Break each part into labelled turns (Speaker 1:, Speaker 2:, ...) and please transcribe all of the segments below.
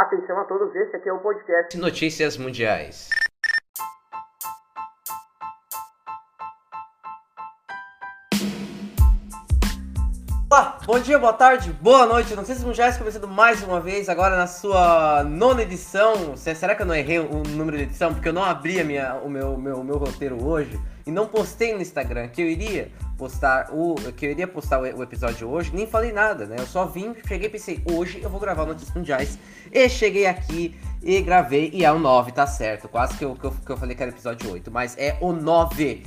Speaker 1: Atenção a todos, esse aqui é o podcast
Speaker 2: Notícias Mundiais. Olá, bom dia, boa tarde, boa noite. Notícias Mundiais começando mais uma vez, agora na sua nona edição. Será que eu não errei o número de edição? Porque eu não abri a minha, o meu, meu, meu roteiro hoje e não postei no Instagram que eu iria postar o que eu iria postar o, o, episódio hoje, nem falei nada, né? Eu só vim, cheguei e pensei, hoje eu vou gravar Notícias Mundiais. E cheguei aqui e gravei e é o 9, tá certo. Quase que eu, que eu, que eu falei que era episódio 8, mas é o 9.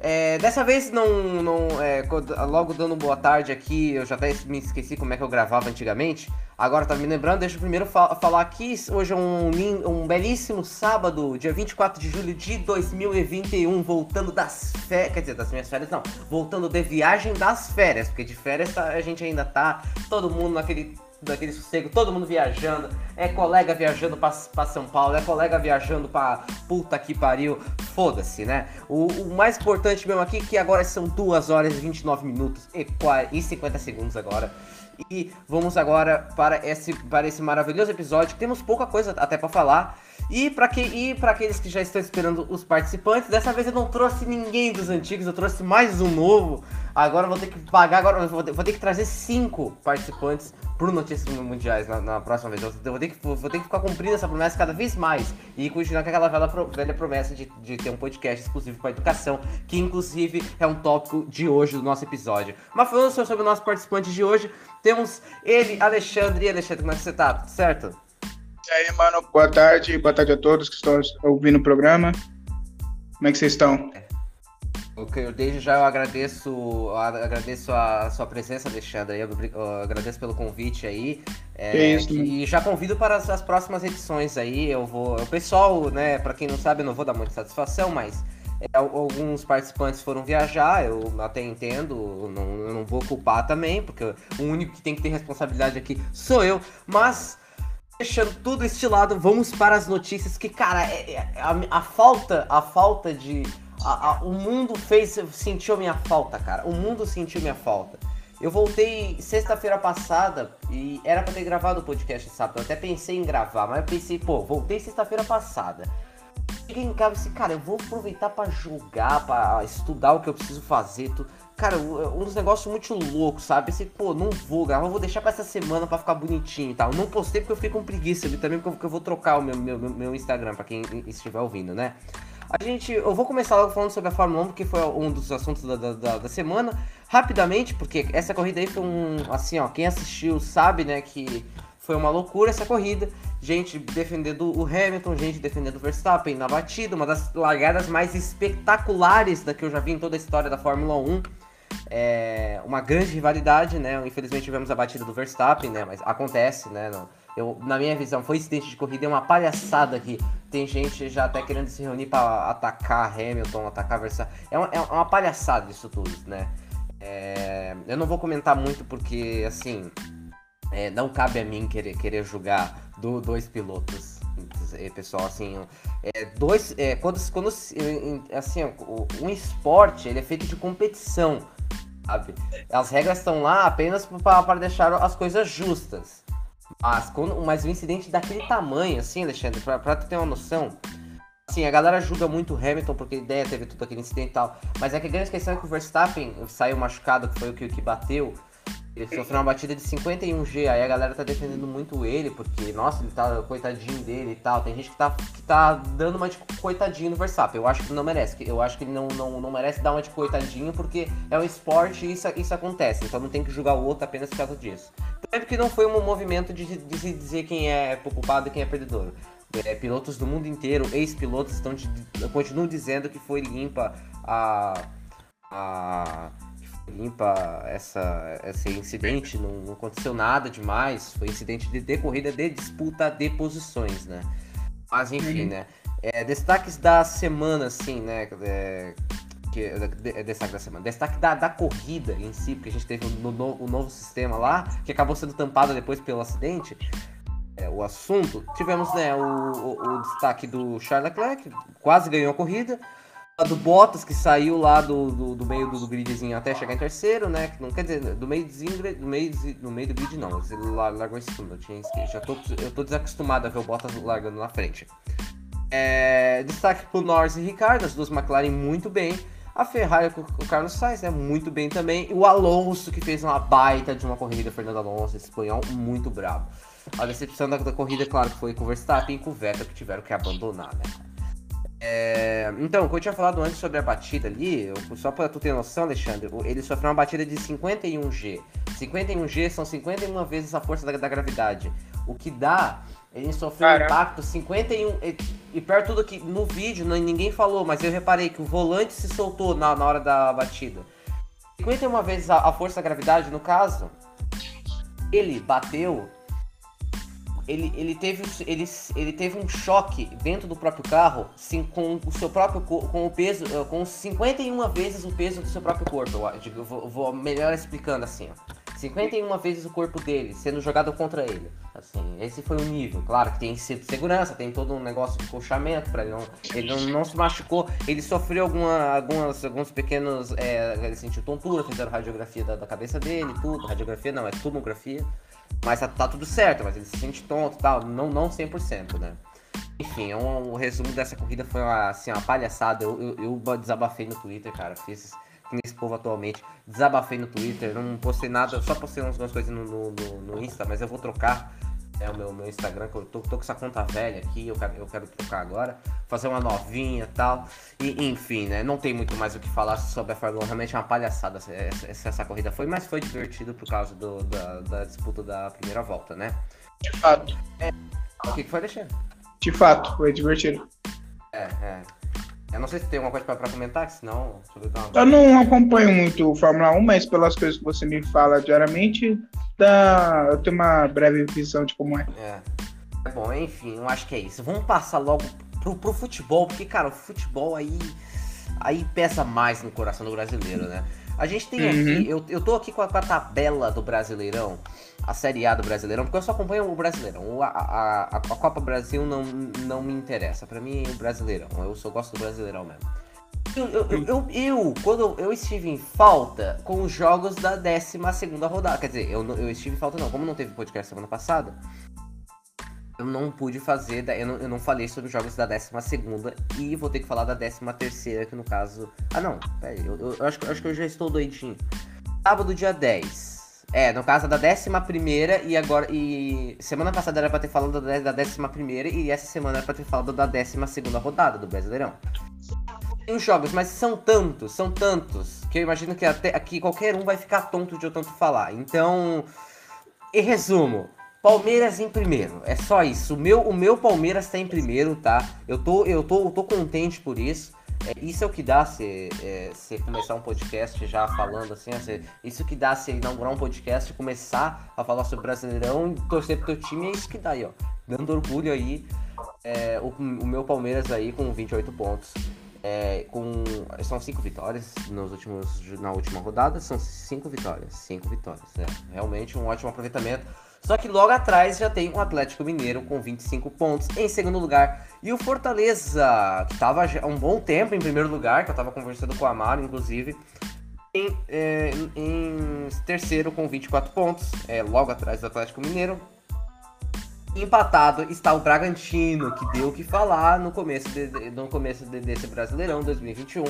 Speaker 2: É, dessa vez não, não é, logo dando boa tarde aqui, eu já até me esqueci como é que eu gravava antigamente. Agora tá me lembrando, deixa eu primeiro fa falar aqui, hoje é um, um belíssimo sábado, dia 24 de julho de 2021, voltando das férias, quer dizer, das minhas férias não, voltando de viagem das férias, porque de férias tá, a gente ainda tá, todo mundo naquele daquele sossego, todo mundo viajando, é colega viajando pra, São Paulo, é colega viajando pra puta que pariu, foda-se, né? O, o, mais importante mesmo aqui é que agora são 2 horas e 29 minutos e, e 50 segundos agora. E vamos agora para esse, para esse maravilhoso episódio. Temos pouca coisa até para falar. E para que, aqueles que já estão esperando os participantes, dessa vez eu não trouxe ninguém dos antigos, eu trouxe mais um novo. Agora eu vou ter que pagar, agora vou ter, vou ter que trazer cinco participantes pro Notícias Mundiais na, na, próxima vez. Eu vou ter, que, vou ter que ficar cumprindo essa promessa cada vez mais e continuar com aquela velha, velha promessa de, de ter um podcast exclusivo para educação, que inclusive é um tópico de hoje do nosso episódio. Mas falando sobre o nosso participante de hoje, temos ele, Alexandre. E Alexandre, como é que você tá? Tudo certo?
Speaker 3: E aí, mano, boa tarde, boa tarde a todos que estão ouvindo o programa. Como é que vocês estão? É.
Speaker 2: Eu desde já eu agradeço, agradeço a sua presença, Alexandre. Eu, eu agradeço pelo convite aí. É, isso, e já convido para as, as, próximas edições aí. Eu vou. O pessoal, né, para quem não sabe, eu não vou dar muita satisfação, mas é, alguns participantes foram viajar, eu até entendo, não, eu não vou culpar também, porque o único que tem que ter responsabilidade aqui sou eu, mas deixando tudo estilado, vamos para as notícias que, cara, é, é, a, a falta, a falta de a, a, o mundo fez, sentiu minha falta, cara. O mundo sentiu minha falta. Eu voltei sexta-feira passada e era para ter gravado o podcast sábado. Eu até pensei em gravar, mas eu pensei, pô, voltei sexta-feira passada. Cheguei em casa e disse, cara, eu vou aproveitar para jogar, para estudar o que eu preciso fazer. Tu... Cara, um dos negócios muito loucos, sabe? Pensei, pô, não vou gravar, vou deixar pra essa semana para ficar bonitinho e tal. Não postei porque eu fiquei com preguiça também, porque eu vou trocar o meu, meu, meu Instagram, para quem estiver ouvindo, né? A gente, eu vou começar logo falando sobre a Fórmula 1, porque foi um dos assuntos da, da, da, semana. Rapidamente, porque essa corrida aí foi um. Assim, ó, quem assistiu sabe, né, que foi uma loucura essa corrida. Gente defendendo o Hamilton, gente defendendo o Verstappen na batida, uma das largadas mais espetaculares da que eu já vi em toda a história da Fórmula 1. É uma grande rivalidade, né? Infelizmente tivemos a batida do Verstappen, né? Mas acontece, né? Não, eu, na minha visão, foi incidente de corrida, é uma palhaçada aqui. Tem gente já até querendo se reunir para atacar Hamilton, atacar Verstappen. É uma, é uma palhaçada isso tudo, né? É, eu não vou comentar muito porque, assim, é, não cabe a mim querer, querer julgar do, dois pilotos. Pessoal, assim, é, dois, é, quando, quando, assim, um esporte ele é feito de competição, sabe? As regras estão lá apenas para deixar as coisas justas. Mas, quando, mas um incidente daquele tamanho, assim, Alexandre, pra tu ter uma noção, assim, a galera julga muito o Hamilton porque a ideia teve tudo aquele incidente e tal, mas é que a grande questão é que o Verstappen saiu machucado, que foi o que, que bateu, ele sofreu uma batida de 51G, aí a galera tá defendendo muito ele, porque, nossa, ele tá coitadinho dele e tal. Tem gente que tá, que tá dando uma de coitadinho no Verstappen. Eu acho que não merece. Eu acho que ele não, não, não merece dar uma de coitadinho, porque é um esporte e isso, isso acontece. Então não tem que julgar o outro apenas por causa disso. Também porque não foi um movimento de, de se dizer quem é culpado e quem é perdedor. É, pilotos do mundo inteiro, ex-pilotos, estão continuam dizendo que foi limpa a. a limpa essa, esse incidente, não, não, aconteceu nada demais, foi incidente de decorrida de disputa de posições, né? Mas enfim, uhum. né? É, destaques da semana, assim, né? É, que, é, destaque da semana. Destaque da, da corrida em si, porque a gente teve o um, no, um novo sistema lá, que acabou sendo tampado depois pelo acidente. É, o assunto. Tivemos né, o, o, o destaque do Charles Leclerc, quase ganhou a corrida. Do Bottas, que saiu lá do, do, do meio do, do, gridzinho até chegar em terceiro, né? Não quer dizer, do meio do meio, do meio do grid não, ele largou em segundo, eu, tinha, já tô, eu tô desacostumado a ver o Bottas largando na frente. É, destaque pro Norris e Ricardo, as duas McLaren muito bem. A Ferrari com o Carlos Sainz, né, muito bem também. E o Alonso, que fez uma baita de uma corrida, Fernando Alonso, espanhol, muito bravo. A decepção da, da corrida, claro, foi com o Verstappen e com o Vettel, que tiveram que abandonar, né? É, então, o que eu tinha falado antes sobre a batida ali, só para tu ter noção, Alexandre, ele sofreu uma batida de 51G. 51G são 51 vezes a força da, da gravidade. O que dá, ele sofreu Caramba. um impacto 51. E, e perto tudo que no vídeo ninguém falou, mas eu reparei que o volante se soltou na, na hora da batida. 51 vezes a, a força da gravidade, no caso, ele bateu ele, ele, teve, ele, ele teve um choque dentro do próprio carro, sim, com o seu próprio com o peso, eh, com 51 vezes o peso do seu próprio corpo. Eu vou, vou melhor explicando assim, ó. 51 vezes o corpo dele sendo jogado contra ele. Assim, esse foi o nível. Claro que tem segurança, tem todo um negócio de colchamento para ele não, ele não, não, se machucou. Ele sofreu alguma, algumas, alguns pequenos, é, ele sentiu tontura, fizeram radiografia da, da cabeça dele, tudo. Radiografia não, é tomografia. Mas tá, tá, tudo certo, mas ele se sente tonto e tal. Não, não 100%, né? Enfim, um, um resumo dessa corrida foi uma, assim, uma palhaçada. Eu, eu, eu desabafei no Twitter, cara. Fiz nesse povo atualmente. Desabafei no Twitter, não postei nada, só postei algumas coisas no, no, no Insta, mas eu vou trocar é o meu, meu Instagram, que eu tô, tô, com essa conta velha aqui, eu quero, eu quero trocar agora, fazer uma novinha e tal. E enfim, né? Não tem muito mais o que falar sobre a Fórmula 1, realmente é uma palhaçada essa, essa, corrida foi, mas foi divertido por causa do, da, da, disputa da primeira volta, né?
Speaker 3: De fato.
Speaker 2: É. O que, que foi, Alexandre?
Speaker 3: De fato, foi divertido.
Speaker 2: É, é. Eu não sei se tem alguma coisa pra, pra comentar, senão.
Speaker 3: Eu não acompanho muito o Fórmula 1, mas pelas coisas que você me fala diariamente, dá... eu tenho uma breve visão de como é.
Speaker 2: É. é bom, enfim, eu acho que é isso. Vamos passar logo pro, pro futebol, porque, cara, o futebol aí. Aí pesa mais no coração do brasileiro, né? A gente tem uhum. aqui, eu, eu tô aqui com a, com a, tabela do Brasileirão, a Série A do Brasileirão, porque eu só acompanho o Brasileirão. A, a, a, Copa Brasil não, não me interessa. Para mim, o Brasileirão. Eu só gosto do Brasileirão mesmo. Eu, eu, eu, eu, quando eu estive em falta com os jogos da 12 rodada, quer dizer, eu, eu estive em falta não, como não teve podcast semana passada, eu não pude fazer, eu não, eu não falei sobre os jogos da 12 e vou ter que falar da 13 que no caso. Ah não, eu, eu, eu acho, acho que eu já estou doidinho. Sábado, dia 10. É, no caso da 11 e agora. E semana passada era pra ter falado da, da 11 e essa semana era pra ter falado da 12 rodada do Brasileirão. Tem os jogos, mas são tantos, são tantos, que eu imagino que até aqui qualquer um vai ficar tonto de eu tanto falar. Então, em resumo, Palmeiras em primeiro, é só isso. O meu, o meu Palmeiras está em primeiro, tá? Eu tô, eu tô, eu tô contente por isso. É, isso é o que dá se, é, se começar um podcast já falando assim, se, isso que dá se inaugurar um podcast, começar a falar sobre Brasileirão e torcer pro teu time, é isso que dá aí, ó. Dando orgulho aí, é, o, o, meu Palmeiras aí com 28 pontos. É, com, são cinco vitórias nos últimos, na última rodada, são cinco vitórias. Cinco vitórias, é. Realmente um ótimo aproveitamento. Só que logo atrás já tem o Atlético Mineiro com 25 pontos em segundo lugar. E o Fortaleza, que estava há um bom tempo em primeiro lugar, que eu estava conversando com o Amaro, inclusive, em, é, em, terceiro com 24 pontos, é, logo atrás do Atlético Mineiro. Empatado está o Bragantino, que deu o que falar no começo, de, no começo de, desse Brasileirão 2021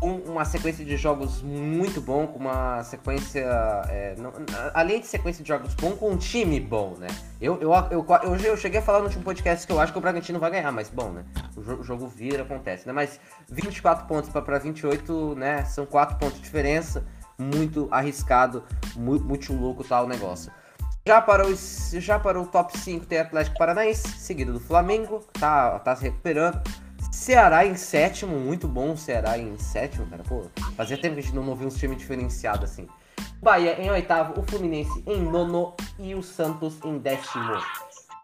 Speaker 2: uma sequência de jogos muito bom, com uma sequência. É, não, além de sequência de jogos bom, com um time bom, né? Eu, eu, eu, eu, eu cheguei a falar no último podcast que eu acho que o Bragantino vai ganhar, mas bom, né? O jogo, o jogo vira, acontece, né? Mas 24 pontos para 28, né? São 4 pontos de diferença. Muito arriscado, muito, muito louco tal tá, negócio. Já para, os, já para o top 5 tem Atlético Paranaense, seguido do Flamengo, tá, tá se recuperando. Ceará em sétimo, muito bom Ceará em sétimo, cara. Pô, fazia tempo que a gente não ouvia um time diferenciado assim. Bahia em oitavo, o Fluminense em nono e o Santos em décimo.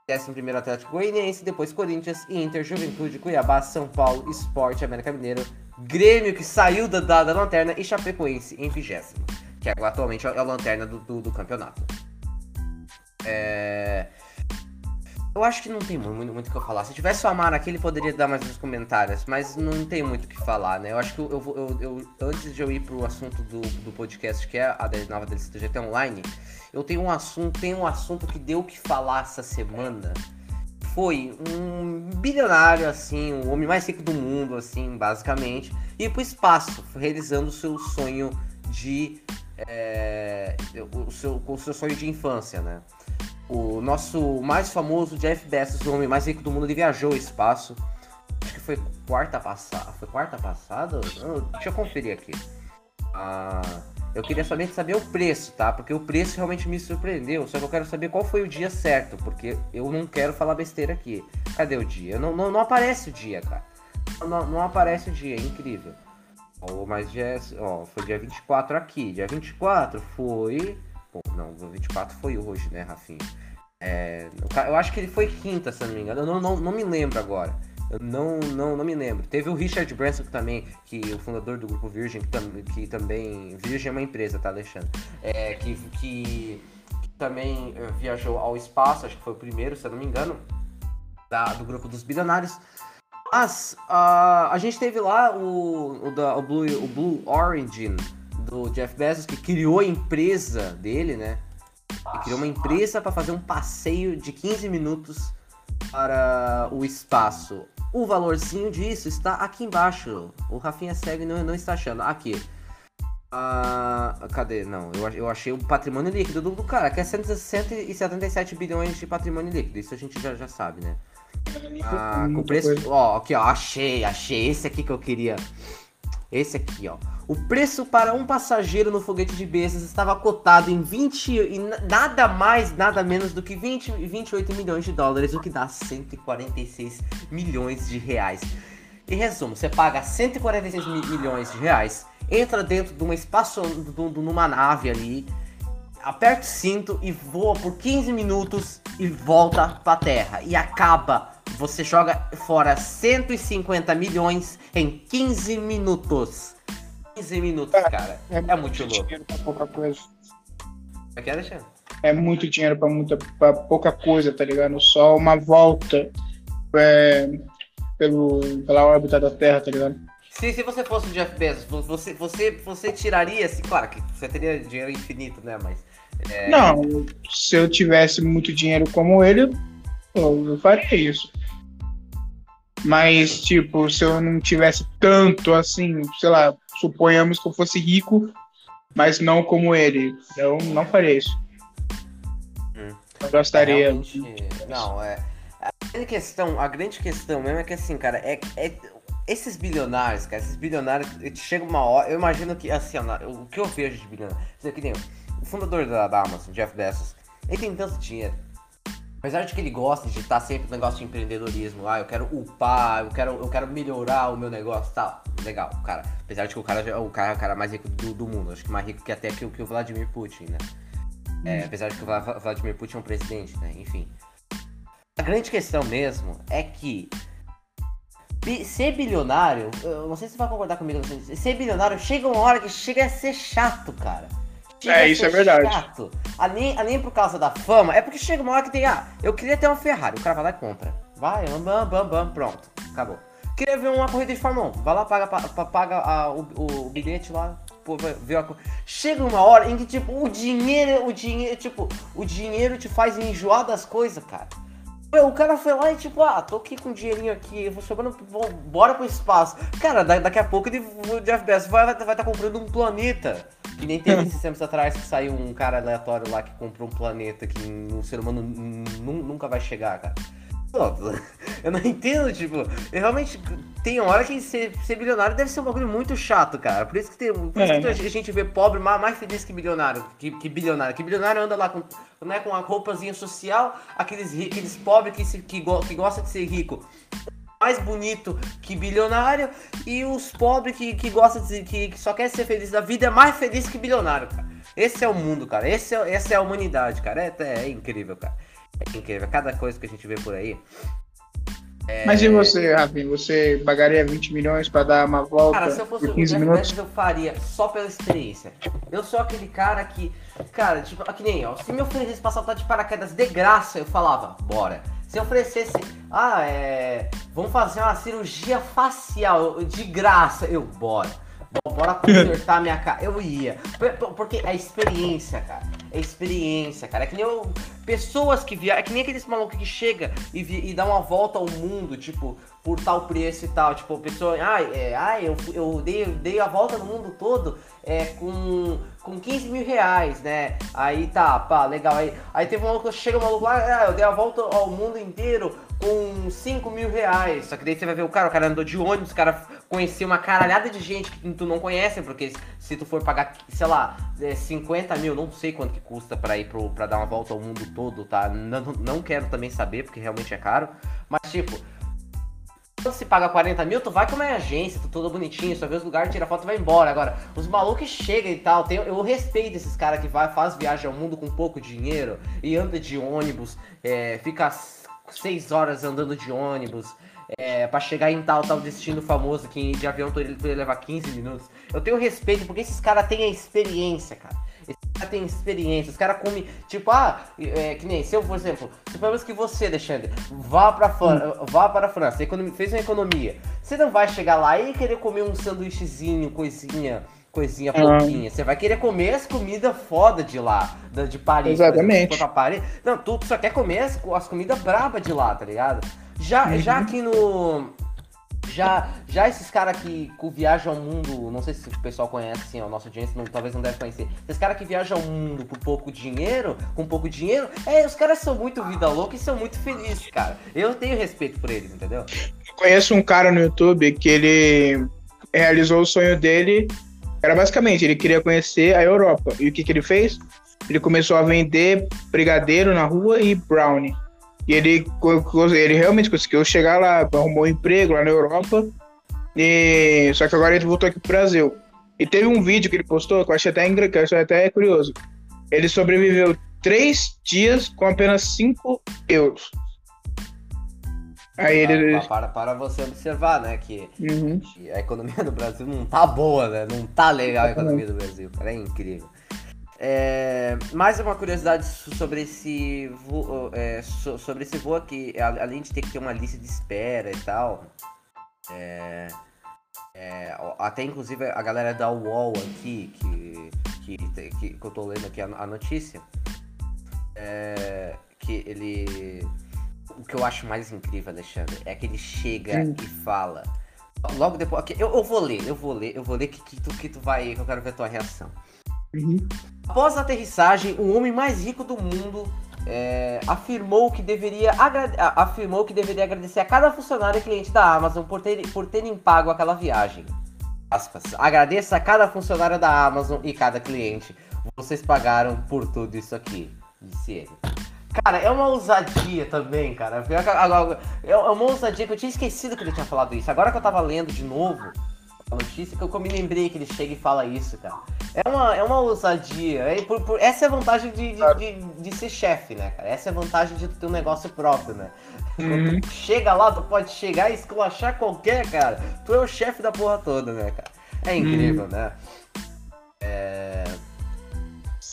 Speaker 2: Décimo primeiro Atlético Goianiense, depois Corinthians, Inter, Juventude, Cuiabá, São Paulo, Esporte, América Mineiro, Grêmio que saiu da, da, da lanterna e Chapecoense em vigésimo, que é, atualmente é a lanterna do, do, do campeonato. É... Eu acho que não tem muito, muito o que eu falar. Se tivesse o Amaro aqui, ele poderia dar mais uns comentários, mas não tem muito o que falar, né? Eu acho que eu, eu, eu, eu antes de eu ir pro assunto do, do podcast, que é a nova DLC do GT Online, eu tenho um assunto, tem um assunto que deu o que falar essa semana. Foi um bilionário, assim, o homem mais rico do mundo, assim, basicamente, ir pro espaço, realizando o seu sonho de. É, o, seu, o seu sonho de infância, né? O nosso mais famoso Jeff Bezos, o homem mais rico do mundo, ele viajou ao espaço. Acho que foi quarta passada. Foi quarta passada? deixa eu conferir aqui. Ah, eu queria somente saber o preço, tá? Porque o preço realmente me surpreendeu. Só que eu quero saber qual foi o dia certo, porque eu não quero falar besteira aqui. Cadê o dia? Não, não, não aparece o dia, cara. Não, não aparece o dia, é incrível. Ó, mas dia, ó, foi dia 24 aqui. Dia 24 foi Não, o 24 foi hoje, né, Rafinha? É, eu acho que ele foi quinta, se não me engano. Eu não, não, não me lembro agora. Eu não, não, não me lembro. Teve o Richard Branson também, que o fundador do grupo Virgin, que, tam, que também. Virgin é uma empresa, tá, Alexandre? É, que, que, que, também eh, viajou ao espaço, acho que foi o primeiro, se eu não me engano, da, do grupo dos bilionários. Mas uh, a gente teve lá o, o, da, o, Blue, o Blue Origin, do Jeff Bezos, que criou a empresa dele, né? Ele criou uma empresa para fazer um passeio de 15 minutos para o espaço. O valorzinho disso está aqui embaixo. O Rafinha segue não, não está achando. Aqui. Ah, cadê? Não, eu, eu achei o patrimônio líquido do, do cara, que é 177 bilhões de patrimônio líquido. Isso a gente já, já sabe, né? Ah, com preço. Ó, aqui, ó, achei, achei. Esse aqui que eu queria. Esse aqui, ó. O preço para um passageiro no foguete de Bezos estava cotado em 20 e nada mais, nada menos do que 20, 28 milhões de dólares, o que dá 146 milhões de reais. Em resumo, você paga 146 milhões de reais, entra dentro de uma espaço, de uma nave ali, aperta o cinto e voa por 15 minutos e volta para a Terra e acaba. Você joga fora 150 milhões em 15 minutos. 15 minutos, é, cara. É, é muito, muito louco. Dinheiro pra pouca coisa. É que, Alexandre?
Speaker 3: É muito dinheiro pra, muita, pra pouca coisa, tá ligado? Só uma volta é, pelo, pela órbita da Terra, tá ligado?
Speaker 2: Se, se você fosse o Jeff Bezos, você, você, você tiraria, assim, claro que você teria dinheiro infinito, né? Mas.
Speaker 3: É... Não, se eu tivesse muito dinheiro como ele, eu faria isso. Mas, tipo, se eu não tivesse tanto assim, sei lá, suponhamos que eu fosse rico, mas não como ele, eu não faria isso. Hum. Eu gostaria.
Speaker 2: É, não, é. A grande questão, a grande questão mesmo é que assim, cara, é, é esses bilionários, cara, esses bilionários, chega uma hora, eu imagino que, assim, o que eu vejo de bilionário, que nem o fundador da, da Amazon, Jeff Bezos, ele tem tanto dinheiro, Apesar de que ele gosta de estar sempre no negócio de empreendedorismo, ah, eu quero upar, eu quero, eu quero melhorar o meu negócio tal. Legal, cara. Apesar de que o cara é o cara, o cara mais rico do, do mundo, acho que mais rico que até que, que o Vladimir Putin, né? É, hum. apesar de que o Vladimir Putin é um presidente, né? Enfim. A grande questão mesmo é que ser bilionário, eu não sei se você vai concordar comigo, ser bilionário chega uma hora que chega a ser chato, cara
Speaker 3: é, isso é verdade. Chato.
Speaker 2: A nem, a nem por causa da fama, é porque chega uma hora que tem, ah, eu queria ter uma Ferrari, o cara vai lá e compra. Vai, bam, bam, bam, pronto, acabou. Queria ver uma corrida de Fórmula 1, vai lá, paga, paga, paga a, o, o, bilhete lá, pô, ver a Chega uma hora em que, tipo, o dinheiro, o dinheiro, tipo, o dinheiro te faz enjoar das coisas, cara. O cara foi lá e tipo, ah, tô aqui com dinheirinho aqui, vou sobrando, vou, bora pro espaço. Cara, daqui a pouco ele, o Jeff Bezos vai estar vai tá comprando um planeta. Que nem teve esses tempos atrás que saiu um cara aleatório lá que comprou um planeta que um ser humano nunca vai chegar, cara. Eu não entendo, tipo, eu realmente tem hora que ser, ser bilionário deve ser um bagulho muito chato, cara. Por isso que, tem, por isso que é. a gente vê pobre mais, feliz que bilionário, que, que bilionário. Que bilionário anda lá com, né, com uma roupazinha social, aqueles, aqueles pobres que, se, que, go, que gosta de ser rico mais bonito que bilionário e os pobres que, que gostam de que, que só quer ser feliz da vida é mais feliz que bilionário, cara. Esse é o mundo, cara. Esse é, essa é a humanidade, cara. É, é, é incrível, cara. É incrível. Cada coisa que a gente vê por aí.
Speaker 3: É... Mas e você, Rafinha? Você pagaria 20 milhões para dar uma volta cara, se eu fosse 15 minutos?
Speaker 2: eu faria só pela experiência. Eu sou aquele cara que, cara, tipo, que nem, ó, se me oferecesse pra saltar de paraquedas de graça, eu falava, bora. Se oferecesse, ah, é. Vamos fazer uma cirurgia facial de graça, eu bora. Bora consertar minha cara. Eu ia. Porque é experiência, cara. É experiência, cara. É que nem eu, pessoas que viajam. É que nem aqueles malucos que chega e, vi, e dá uma volta ao mundo, tipo, por tal preço e tal. Tipo, pessoa. Ai, é, eu, eu dei, dei a volta no mundo todo é, com, com 15 mil reais, né? Aí tá, pá, legal. Aí, aí teve um maluco, chega um maluco lá, ah, eu dei a volta ao mundo inteiro com 5 mil reais. Só que daí você vai ver o cara, o cara andou de ônibus, o cara conheceu uma caralhada de gente que tu não conhece, porque se tu for pagar, sei lá, 50 é, mil, não sei quanto que custa para ir pro, pra dar uma volta ao mundo todo, tá? Não, não quero também saber, porque realmente é caro. Mas tipo, quando se paga 40 mil, tu vai com uma agência, tu todo bonitinho, só vê os lugares, tira foto e vai embora. Agora, os malucos chegam e tal, tem, eu respeito esses caras que vai, faz viagem ao mundo com pouco dinheiro e anda de ônibus, é, fica seis horas andando de ônibus é, para chegar em tal, tal destino famoso que de avião tu ia levar 15 minutos. Eu tenho respeito porque esses caras têm a experiência, cara. Esses caras têm experiência, os caras comem, tipo, ah, é, que nem, se eu, por exemplo, suponhamos que você, Alexandre, vá pra, hum. vá para a França, economia, fez uma economia, você não vai chegar lá e querer comer um sanduíchezinho, coisinha, coisinha pouquinha. Você vai querer comer as comidas foda de lá, de Paris.
Speaker 3: Exatamente. Exemplo,
Speaker 2: Paris. Não, tu só quer comer as, as comidas braba de lá, tá ligado? Já, uhum. já aqui no. Já, já esses caras que, que viajam ao mundo, não sei se o pessoal conhece, assim, a nossa audiência não, talvez não deve conhecer. Esses caras que viajam ao mundo por pouco dinheiro, com pouco dinheiro, é, os caras são muito vida louca e são muito felizes, cara. Eu tenho respeito por eles, entendeu?
Speaker 3: Eu conheço um cara no YouTube que ele realizou o sonho dele era basicamente, ele queria conhecer a Europa. E o que, que ele fez? Ele começou a vender brigadeiro na rua e brownie. E ele, ele realmente conseguiu chegar lá, arrumou um emprego lá na Europa. E... Só que agora ele voltou aqui pro Brasil. E teve um vídeo que ele postou que eu achei até, que eu achei até curioso. Ele sobreviveu três dias com apenas 5 euros.
Speaker 2: Aí ele... para, para você observar, né, que, uhum. a economia do Brasil não tá boa, né? Não tá legal a economia do Brasil, cara, é incrível. É, mais uma curiosidade sobre esse voo, é, sobre esse voo aqui, além de ter que ter uma lista de espera e tal, é, é, até inclusive a galera da UOL aqui, que, que, que, que eu tô lendo aqui a, a notícia, é, que ele o que eu acho mais incrível, Alexandre, é que ele chega Sim. e fala. Logo depois. Eu, eu vou ler, eu vou ler, eu vou ler que, que, tu, que tu vai. eu quero ver a tua reação. Uhum. Após a aterrissagem, o homem mais rico do mundo é, afirmou que deveria afirmou que deveria agradecer a cada funcionário e cliente da Amazon por, ter, por terem pago aquela viagem. Aspas. Agradeça a cada funcionário da Amazon e cada cliente. Vocês pagaram por tudo isso aqui, disse ele. Cara, é uma ousadia também, cara. É uma ousadia que eu tinha esquecido que ele tinha falado isso. Agora que eu tava lendo de novo a notícia, que eu me lembrei que ele chega e fala isso, cara. É uma, é uma ousadia. É, por, por, essa é a vantagem de, de, de, de ser chefe, né, cara? Essa é a vantagem de ter um negócio próprio, né? Uhum. tu chega lá, tu pode chegar e esculachar qualquer, cara. Tu é o chefe da porra toda, né, cara? É incrível, uhum. né? É...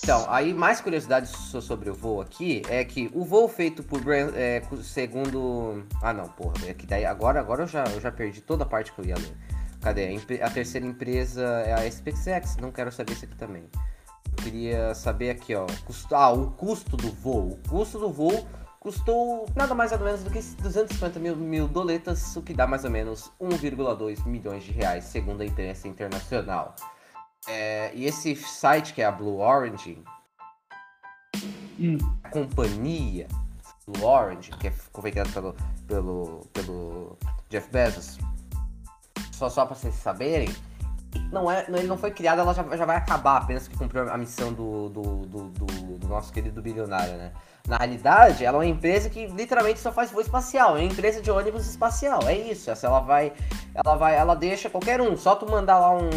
Speaker 2: Então, aí mais curiosidades sobre o voo aqui é que o voo feito por é, segundo. Ah não, porra, é que daí agora, agora eu, já, eu já perdi toda a parte que eu ia ler. Cadê? A terceira empresa é a SpaceX, não quero saber isso aqui também. Eu queria saber aqui, ó. Custo, ah, o custo do voo. O custo do voo custou nada mais nada menos do que 250 mil, mil doletas, o que dá mais ou menos 1,2 milhões de reais, segundo a imprensa internacional. É, e esse site que é a Blue Orange, hum. a companhia Blue Orange, que é criada pelo, pelo, pelo Jeff Bezos, só, só para vocês saberem, não é, ele não foi criado, ela já, já vai acabar apenas que cumpriu a missão do, do, do, do, do nosso querido bilionário, né? Na realidade, ela é uma empresa que literalmente só faz voo espacial, é uma empresa de ônibus espacial, é isso. Essa ela vai, ela vai, ela deixa qualquer um, só tu mandar lá um,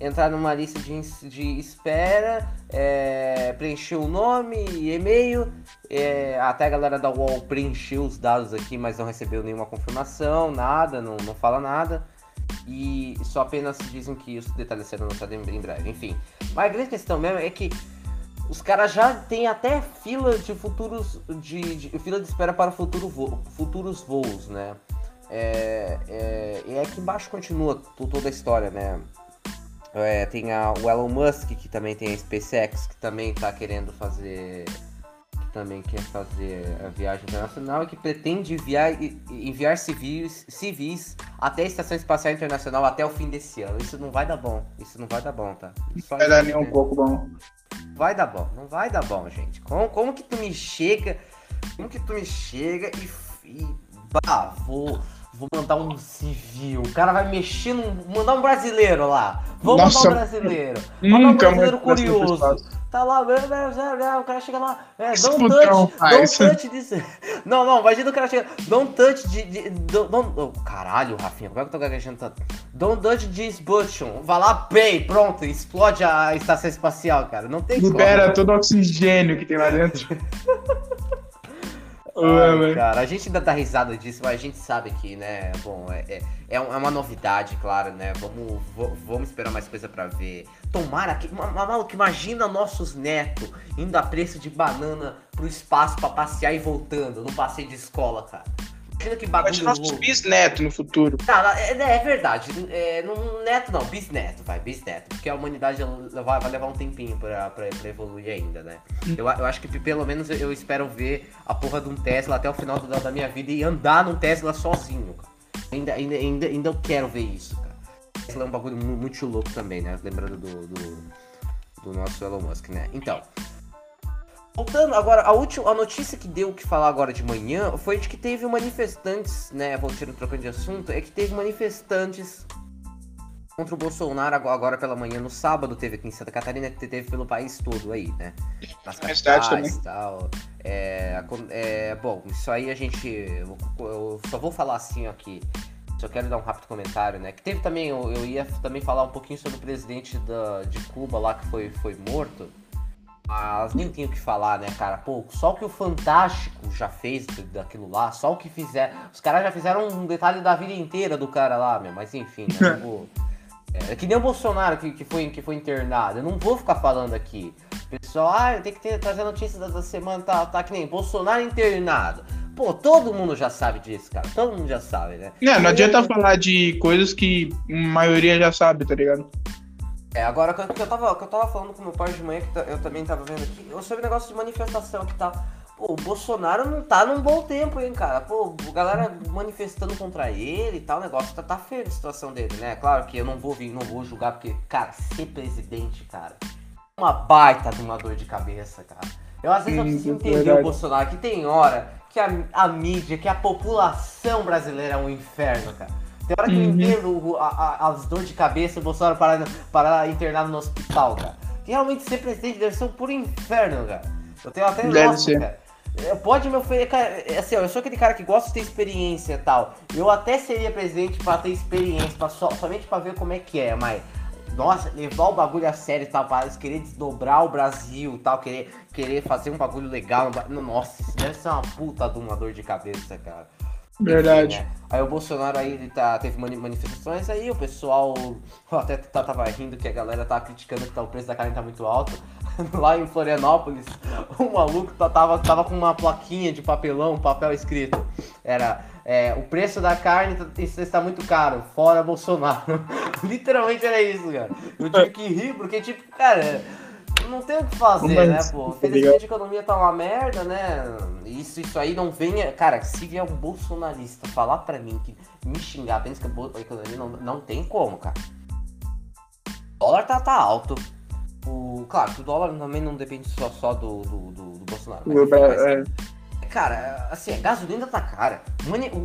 Speaker 2: entrar numa lista de, de espera, é, preencher o nome e e-mail. É, até a galera da UOL preencheu os dados aqui, mas não recebeu nenhuma confirmação, nada, não, não fala nada. E só apenas dizem que os detalhes serão lançados em breve. Enfim, mas a grande questão mesmo é que os caras já tem até fila de futuros. De, de, fila de espera para futuro vo, futuros voos, né? É, é, e aqui embaixo continua toda a história, né? É, tem a, o Elon Musk, que também tem a SpaceX, que também está querendo fazer. Também quer fazer a viagem internacional e que pretende enviar, enviar civis, civis até a Estação Espacial Internacional até o fim desse ano. Isso não vai dar bom. Isso não vai dar bom, tá?
Speaker 3: Só vai dar nem um pouco bom.
Speaker 2: Vai dar bom, não vai dar bom, gente. Como, como que tu me chega. Como que tu me chega e. e bah, vou Vou mandar um civil. O cara vai mexer num. Mandar um brasileiro lá. Vou Nossa, mandar um brasileiro. Mandar um brasileiro curioso. Tá lá, o cara chega lá. É, don't touch. Don't touch disso. Não, não, imagina o cara chega. Don't touch de. de don't, don't, oh, caralho, Rafinha, como é que eu tô gaguejando tanto? Don't touch this button. Vai lá, pay, pronto, explode a estação espacial, cara. Não tem
Speaker 3: Libera como. todo o oxigênio que tem lá dentro.
Speaker 2: Ai, cara, a gente ainda dá risada disso, mas a gente sabe que, né, bom, é, é, é, é uma novidade, claro, né? Vamos, vamos esperar mais coisa para ver. Tomara que. Maluco, imagina nossos netos indo a preço de banana pro espaço para passear e voltando no passeio de escola, cara.
Speaker 3: Imagina que bagulho. Nossos bisnetos no futuro.
Speaker 2: Cara, é, é verdade. É, não, neto não, bisneto, vai, bisneto. Porque a humanidade vai, vai levar um tempinho pra, pra, pra evoluir ainda, né? Hum. Eu, eu acho que pelo menos eu, eu, espero ver a porra de um Tesla até o final da, da minha vida e andar num Tesla sozinho, cara. Ainda, ainda, ainda, ainda eu quero ver isso, cara. Tesla é um bagulho muito louco também, né? Lembrando do, do, do nosso Elon Musk, né? Então. Voltando agora, a última a notícia que deu o que falar agora de manhã foi de que teve manifestantes, né? Voltando trocando de assunto, é que teve manifestantes contra o Bolsonaro agora pela manhã, no sábado teve aqui em Santa Catarina, que teve pelo país todo aí, né? Nas capitais e tal. É, é, bom, isso aí a gente. Eu, eu só vou falar assim aqui. Só quero dar um rápido comentário, né? Que teve também, eu, eu ia também falar um pouquinho sobre o presidente da, de Cuba lá que foi, foi morto. Mas nem tenho o que falar, né, cara? Pô, só o que o Fantástico já fez daquilo lá, só o que fizer. Os caras já fizeram um detalhe da vida inteira do cara lá, meu. Mas enfim, né? Vou... É, é, que nem o Bolsonaro que, que, foi, que foi internado. Eu não vou ficar falando aqui. Pessoal, ah, eu tenho que ter, trazer notícias da, da semana, tá, tá que nem Bolsonaro internado. Pô, todo mundo já sabe disso, cara. Todo mundo já sabe, né?
Speaker 3: Não, não adianta falar de coisas que a maioria já sabe, tá ligado?
Speaker 2: É, agora que eu, tava, que eu tava falando com meu pai de manhã, que eu também tava vendo aqui, sobre o negócio de manifestação que tá. Pô, o Bolsonaro não tá num bom tempo, hein, cara. Pô, a galera manifestando contra ele e tal, o negócio tá, tá feio a situação dele, né? Claro que eu não vou vir, não vou julgar, porque, cara, ser presidente, cara, é uma baita de uma dor de cabeça, cara. Eu às vezes eu preciso entender o Bolsonaro, que tem hora que a, a mídia, que a população brasileira é um inferno, cara. Tem hora que uhum. eu entendo a, a, as dores de cabeça o Bolsonaro parar, parar internado no hospital, cara. Que realmente ser presidente deve ser um puro inferno, cara. Eu tenho até. Deve nossa, ser. cara. Pode me oferecer, cara, é assim, eu sou aquele cara que gosta de ter experiência e tal. Eu até seria presidente pra ter experiência, pra so, somente pra ver como é que é, mas. Nossa, levar o bagulho a sério e tal, para querer desdobrar o Brasil e tal, querer, querer fazer um bagulho legal. Nossa, isso deve ser uma puta de uma dor de cabeça, cara.
Speaker 3: Verdade. Enfim, né?
Speaker 2: Aí o Bolsonaro aí ele tá, teve manifestações aí, o pessoal até tava rindo que a galera tava criticando que tá, o preço da carne tá muito alto. Lá em Florianópolis, o maluco tá, tava, tava com uma plaquinha de papelão, papel escrito. Era é, o preço da carne tá, está muito caro, fora Bolsonaro. Literalmente era isso, cara. Eu tive que rir, porque, tipo, cara não tem o que fazer, Mas, né, pô? Felizmente a economia tá uma merda, né? Isso, isso aí não venha. Cara, se vier um bolsonarista falar pra mim que me xingar, pensa que a economia não, não tem como, cara. O dólar tá, tá alto. O, claro, o dólar também não depende só, só do, do, do, do Bolsonaro. Mas, enfim, mas, é cara, assim, a gasolina tá cara.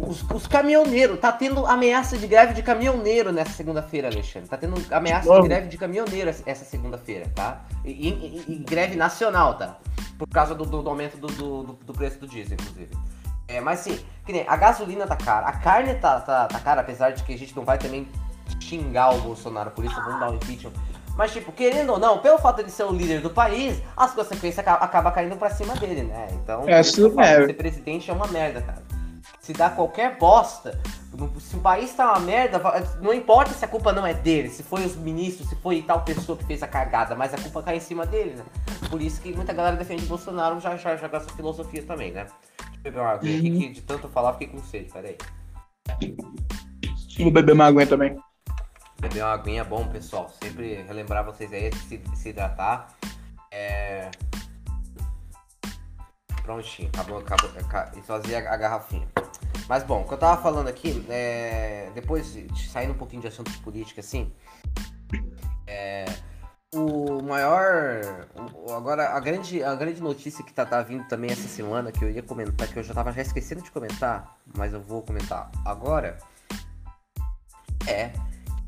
Speaker 2: Os, os caminhoneiros, tá tendo ameaça de greve de caminhoneiro nessa segunda-feira, Alexandre. Tá tendo ameaça de greve de caminhoneiro essa segunda-feira, tá? E, e, e, greve nacional, tá? Por causa do, do aumento do, do, do, preço do diesel, inclusive. É, mas sim, que nem, a gasolina tá cara, a carne tá, tá, tá cara, apesar de que a gente não vai também xingar o Bolsonaro por isso, vamos dar um impeachment mas, tipo, querendo ou não, pelo fato de ser o líder do país, as consequências acabam caindo pra cima dele, né? Então,
Speaker 3: é, isso
Speaker 2: é. ser presidente é uma merda, cara. Se dá qualquer bosta, se o país tá uma merda, não importa se a culpa não é dele, se foi os ministros, se foi tal pessoa que fez a cagada, mas a culpa cai em cima dele, né? por isso que muita galera defende Bolsonaro já, já, com essa filosofia também, né? Deixa eu beber uma uhum. aqui, que de tanto falar fiquei com sede, peraí.
Speaker 3: Vou beber uma aguinha também.
Speaker 2: Beber uma aguinha é bom, pessoal. Sempre relembrar vocês aí de se, se hidratar. É... Prontinho, acabou, acabou, acabou esvaziei a, a garrafinha. Mas bom, o que eu tava falando aqui, é... depois de, saindo um pouquinho de assunto de política, assim, é... o maior, agora a grande, a grande notícia que tá, tá vindo também essa semana, que eu ia comentar, que eu já tava já esquecendo de comentar, mas eu vou comentar agora, é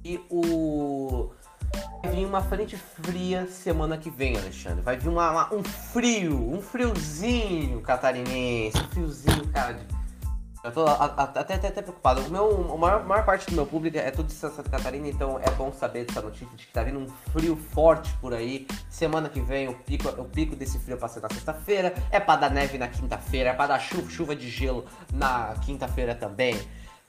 Speaker 2: que o Vai vir uma frente fria semana que vem, Alexandre. Vai vir uma, uma, um frio, um friozinho catarinense, um friozinho, cara. Eu tô até, até, até, preocupado. O meu, a maior, maior parte do meu público é tudo de Santa Catarina, então é bom saber dessa notícia de que tá vindo um frio forte por aí. Semana que vem o pico, o pico desse frio pra ser na sexta-feira. É pra dar neve na quinta-feira, é pra dar chuva, chuva de gelo na quinta-feira também.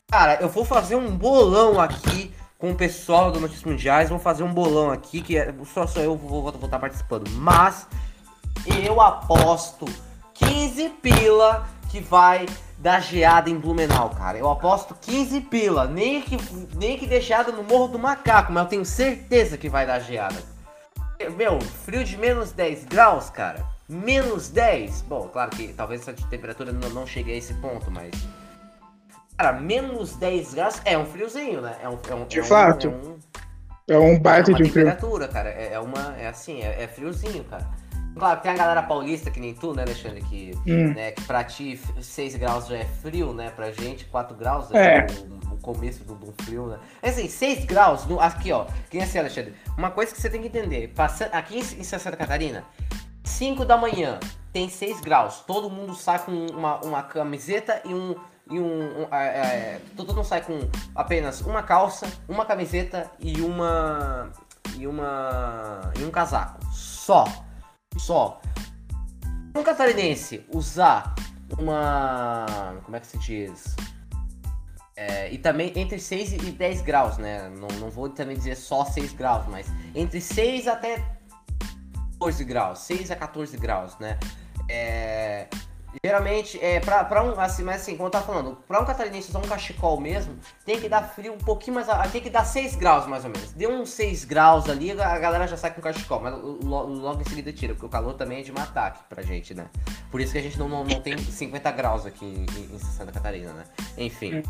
Speaker 2: Cara, eu vou fazer um bolão aqui com o pessoal do Notícias Mundiais. Vamos fazer um bolão aqui, que é, só sou eu vou, vou, estar participando. Mas eu aposto 15 pila que vai dar geada em Blumenau, cara. Eu aposto 15 pila. Nem que, nem que deixada no Morro do Macaco, mas eu tenho certeza que vai dar geada. Meu, frio de menos 10 graus, cara. Menos 10. Bom, claro que talvez essa temperatura não, não chegue a esse ponto, mas Cara, menos 10 graus é um friozinho, né? É um, é um,
Speaker 3: de é fato.
Speaker 2: Um,
Speaker 3: é um, é um baita
Speaker 2: é
Speaker 3: de
Speaker 2: frio. temperatura, cara. É, é, uma. É assim, é, é, friozinho, cara. Claro, tem a galera paulista que nem tu, né, Alexandre? Que, hum. né, que pra ti 6 graus já é frio, né? Pra gente, 4 graus é, é. O, o, começo do, do frio, né? É assim, 6 graus, no, aqui, ó. Quem é assim, Alexandre? Uma coisa que você tem que entender. Passando, aqui em, em Santa Catarina, 5 da manhã, tem 6 graus. Todo mundo sai com uma, uma camiseta e um e um. um é, todo mundo sai com apenas uma calça, uma camiseta e uma. e uma. e um casaco. Só. Só. Um catarinense usar uma. como é que se diz? É, e também entre 6 e 10 graus, né? Não, não vou também dizer só 6 graus, mas entre 6 até 14 graus, 6 a 14 graus, né? É, Geralmente, é, pra, pra um, assim, mas assim, como eu tava falando, pra um catarinense usar um cachecol mesmo, tem que dar frio um pouquinho mais, tem que dar 6 graus mais ou menos. Deu uns 6 graus ali, a galera já sai com cachecol, mas logo em seguida tira, porque o calor também é de matar aqui pra gente, né? Por isso que a gente não, não, não tem 50 graus aqui em, em Santa Catarina, né? Enfim.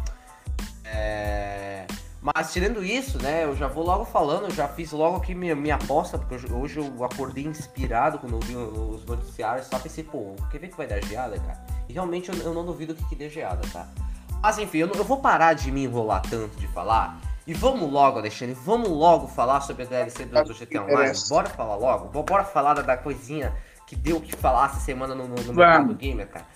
Speaker 2: É... Mas tirando isso, né, eu já vou logo falando, já fiz logo aqui minha, minha aposta, porque hoje eu acordei inspirado quando eu vi os noticiários, só pensei, pô, quer ver que vai dar geada, cara? E realmente eu, eu não duvido que, que dê geada, tá? Mas enfim, eu, eu, vou parar de me enrolar tanto de falar. E vamos logo, Alexandre, vamos logo falar sobre a DLC do, do GTA Online. Bora falar logo? Bora falar da, da coisinha que deu o que falar essa semana no, no, no mercado gamer, cara.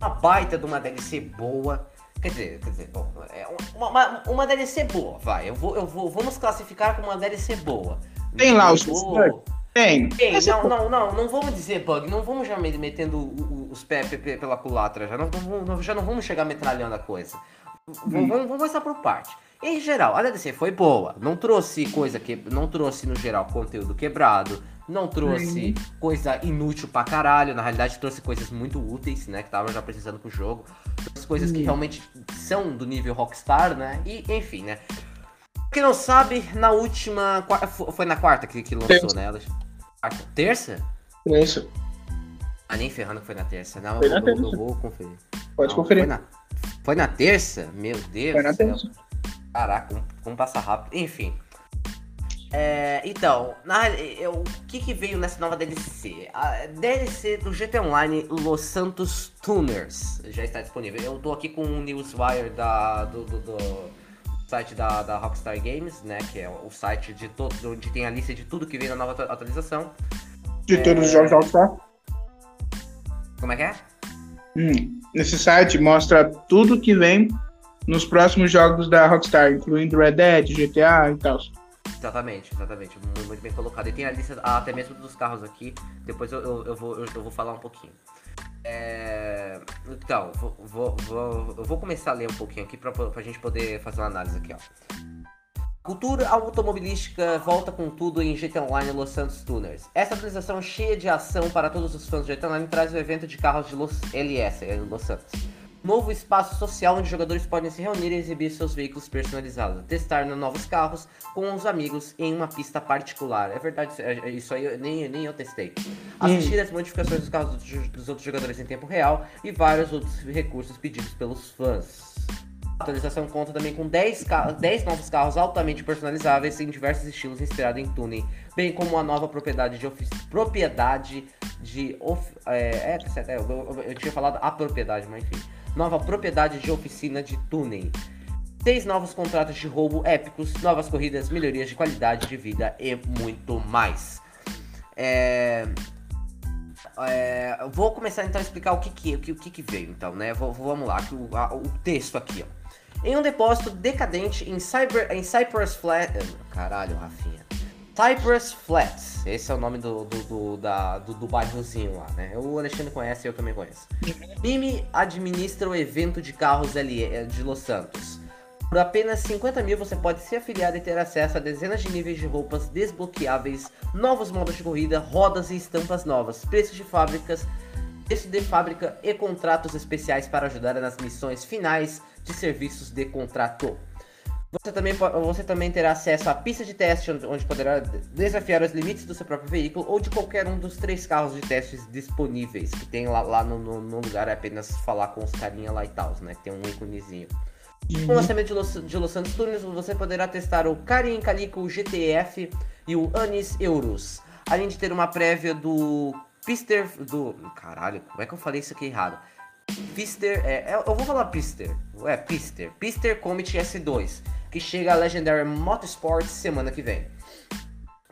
Speaker 2: Uma baita de uma DLC boa Quer dizer, quer dizer, bom, é uma, uma, uma DLC boa, vai. Eu vou, eu vou, vamos classificar como uma DLC boa.
Speaker 3: Tem lá os
Speaker 2: vou... Tem. Tem, não, não, não, não vamos dizer bug, não vamos já metendo os pés pela culatra, já não, não, já não vamos chegar metralhando a coisa. Hum. Vamos, vamos começar por parte. Em geral, a DLC foi boa, não trouxe coisa que. Não trouxe no geral conteúdo quebrado, não trouxe uhum. coisa inútil pra caralho, na realidade trouxe coisas muito úteis, né? Que tava já precisando pro jogo. Trouxe coisas uhum. que realmente são do nível Rockstar, né? E enfim, né? Quem não sabe, na última. Foi na quarta que, que lançou, terça. né? Quarta. Terça?
Speaker 3: Isso.
Speaker 2: Ah, nem ferrando que foi na terça. Não,
Speaker 3: foi
Speaker 2: eu,
Speaker 3: na
Speaker 2: eu,
Speaker 3: terça.
Speaker 2: eu vou conferir.
Speaker 3: Pode não, conferir.
Speaker 2: Foi na, foi na terça? Meu Deus.
Speaker 3: Foi na terça.
Speaker 2: Caraca, como, como passa rápido. Enfim. É, então, na, eu, o que, que veio nessa nova DLC? A DLC do GT Online Los Santos Tuners já está disponível. Eu tô aqui com um newswire da, do, do, do site da, da, Rockstar Games, né? Que é o site de todo, onde tem a lista de tudo que veio na nova atualização.
Speaker 3: De é... todos os jogos da Rockstar?
Speaker 2: Como é que é?
Speaker 3: Hum, nesse site mostra tudo que vem nos próximos jogos da Rockstar, incluindo Red Dead, GTA e tal.
Speaker 2: Exatamente, exatamente. Muito bem colocado. E tem a lista até mesmo dos carros aqui. Depois eu, eu, eu vou, eu, vou falar um pouquinho. É... Então, vou, vou, vou, eu vou começar a ler um pouquinho aqui pra, pra gente poder fazer uma análise aqui, ó. Cultura automobilística volta com tudo em GT Online Los Santos Tuners. Essa atualização cheia de ação para todos os fãs de GT Online traz o evento de carros de Los LS, em Los Santos. Novo espaço social onde jogadores podem se reunir e exibir seus veículos personalizados, testar novos carros com os amigos em uma pista particular. É verdade, é, isso aí nem, nem eu testei. Assistir as modificações dos carros dos outros jogadores em tempo real e vários outros recursos pedidos pelos fãs. A atualização conta também com 10, 10 novos carros altamente personalizáveis em diversos estilos inspirados em tuning, bem como uma nova propriedade de propriedade de of, é, é, é eu, eu, eu, tinha falado a propriedade, mas enfim, nova propriedade de oficina de tuning. Seis novos contratos de roubo épicos, novas corridas, melhorias de qualidade de vida e muito mais. É, é, vou começar então a explicar o que que, o que, que veio, então, né? Vou, vamos lá, o, a, o texto aqui, ó em um depósito decadente em, Cyber, em Cypress Flat. Caralho, Rafinha. Cypress Flats. Esse é o nome do, do, do, da, do, do bairrozinho lá, né? O Alexandre conhece e eu também conheço. Mimi administra o evento de carros eh, de Los Santos. Por apenas 50 mil você pode se afiliar e ter acesso a dezenas de níveis de roupas desbloqueáveis, novos modos de corrida, rodas e estampas novas, preços de fábricas, preço de fábrica e contratos especiais para ajudar nas missões finais de serviços de contrato. Você também, você também terá acesso à pista de teste, onde poderá desafiar os limites do seu próprio veículo ou de qualquer um dos três carros de testes disponíveis, que tem lá, lá no, no, lugar, é apenas falar com os carinha lá e tal, né? Tem um íconezinho. Uhum. Com o lançamento de Los, de Los Santos Tunes, você poderá testar o Karin Calico GTF e o Anis Eurus, além de ter uma prévia do Pister do... Caralho, como é que eu falei isso aqui errado? Pister, é, é, eu vou falar Pister, é Pister, Pister Comet S2, que chega a Legendary Motorsports semana que vem.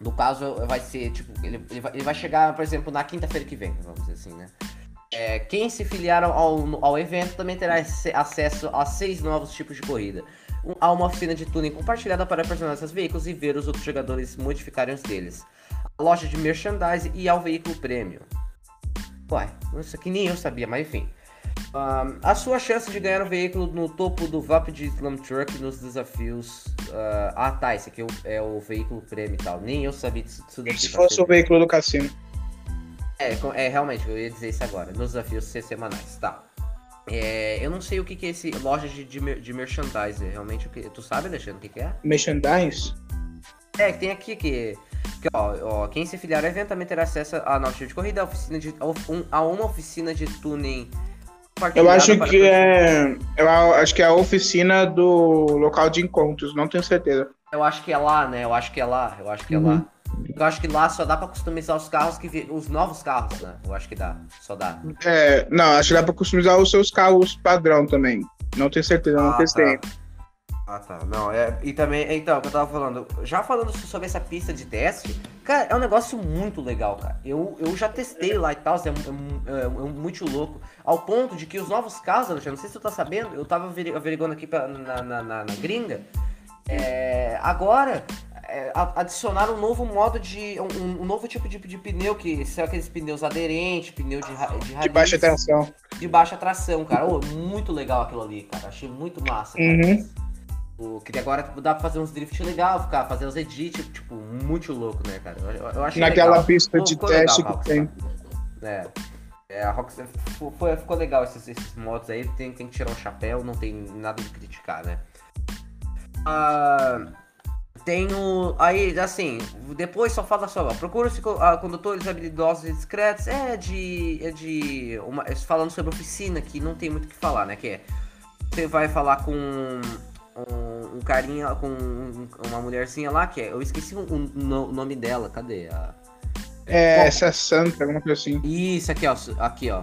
Speaker 2: No caso, vai ser, tipo, ele, ele, vai, ele vai chegar, por exemplo, na quinta-feira que vem, vamos dizer assim, né? É, quem se filiar ao, ao evento também terá acesso a seis novos tipos de corrida. Um, a uma oficina de tuning compartilhada para personalizar seus veículos e ver os outros jogadores modificarem os deles. A loja de merchandise e ao veículo prêmio. Uai, isso aqui nem eu sabia, mas enfim. Um, a sua chance de ganhar um veículo no topo do VAP de Slam Truck nos desafios. Uh, ah, tá. Esse aqui é o, é o, veículo prêmio e tal. Nem eu sabia disso, daqui.
Speaker 3: Se fosse o veículo do cassino.
Speaker 2: É, é, realmente, eu ia dizer isso agora. Nos desafios semanais, tá. É, eu não sei o que, que é esse loja de, de, de merchandise. Realmente, o que, tu sabe, Alexandre, o que, que é?
Speaker 3: Merchandise?
Speaker 2: É, tem aqui que. que ó, ó, quem se filiar ao evento também terá acesso a nova de corrida, a, oficina de, a uma oficina de tuning
Speaker 3: eu acho que é. Eu acho que é a oficina do local de encontros, não tenho certeza.
Speaker 2: Eu acho que é lá, né? Eu acho que é lá. Eu acho que é uhum. lá. Eu acho que lá só dá pra customizar os carros que os novos carros, né? Eu acho que dá. Só dá.
Speaker 3: É, não, acho que dá pra customizar os seus carros padrão também. Não tenho certeza, ah, não testei.
Speaker 2: Tá. Ah, tá. Não, é, e também, então, o que eu tava falando, já falando sobre essa pista de teste, cara, é um negócio muito legal, cara. Eu, eu já testei lá e tal, é, é, é, é muito louco. Ao ponto de que os novos carros, Alexandre, não sei se tu tá sabendo, eu tava averiguando aqui pra, na, na, na, na gringa, é, agora é, adicionaram um novo modo de. Um, um, novo tipo de, de pneu, que são aqueles pneus aderentes, pneu de, de,
Speaker 3: de baixa tração.
Speaker 2: De baixa tração, cara. Oh, muito legal aquilo ali, cara. Achei muito massa. Cara.
Speaker 3: Uhum.
Speaker 2: O, que agora tipo, dá pra fazer uns drift legal, ficar, fazer os edits, tipo, muito louco, né, cara? Eu, eu achei
Speaker 3: Naquela legal. pista de teste legal, que tem.
Speaker 2: É. É, a Rockstar ficou, ficou legal esses, esses modos aí, tem, tem que tirar o chapéu, não tem nada de criticar, né? Ah, tenho. Aí, assim, depois só fala só, procura-se ah, condutores habilidosos e discretos. É de. É de. Uma, falando sobre oficina, que não tem muito o que falar, né? Que é. Você vai falar com um, carinha com um, uma mulherzinha lá, que é. Eu esqueci o, nome dela, cadê? A,
Speaker 3: é, essa é Santa, alguma coisa assim.
Speaker 2: Isso, aqui, ó. Aqui, ó.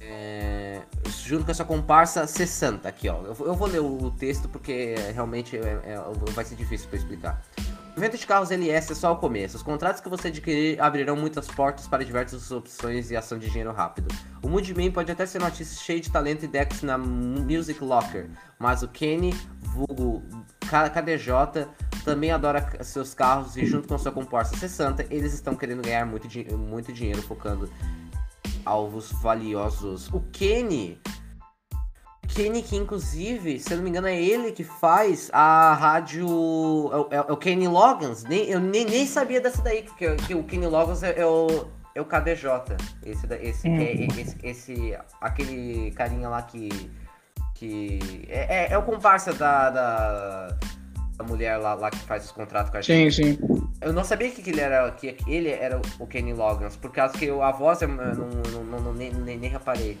Speaker 2: É, junto com essa comparsa 60 aqui, ó. Eu, eu, vou ler o texto porque realmente é, é, vai ser difícil para explicar. O de carros LS é só o começo. Os contratos que você adquirir abrirão muitas portas para diversas opções e ação de dinheiro rápido. O Moodman pode até ser artista cheio de talento e decks na Music Locker, mas o Kenny, vulgo KDJ, também adora seus carros e junto com sua comparsa 60, eles estão querendo ganhar muito, muito dinheiro focando alvos valiosos. O Kenny Kenny, que inclusive, se eu não me engano, é ele que faz a rádio. É, é, é o Kenny Loggins. Nem, eu nem, nem sabia dessa daí, porque que o Kenny Loggins é, é, o, é o KDJ. Esse, esse, hum. esse, esse, aquele carinha lá que. que é, é, é o comparsa da, da, da mulher lá, lá que faz os contratos com a
Speaker 3: gente. Sim, sim.
Speaker 2: Eu não sabia que ele era, que ele era o Kenny Loggins, por causa que a voz eu não, não, não nem, nem, nem reparei.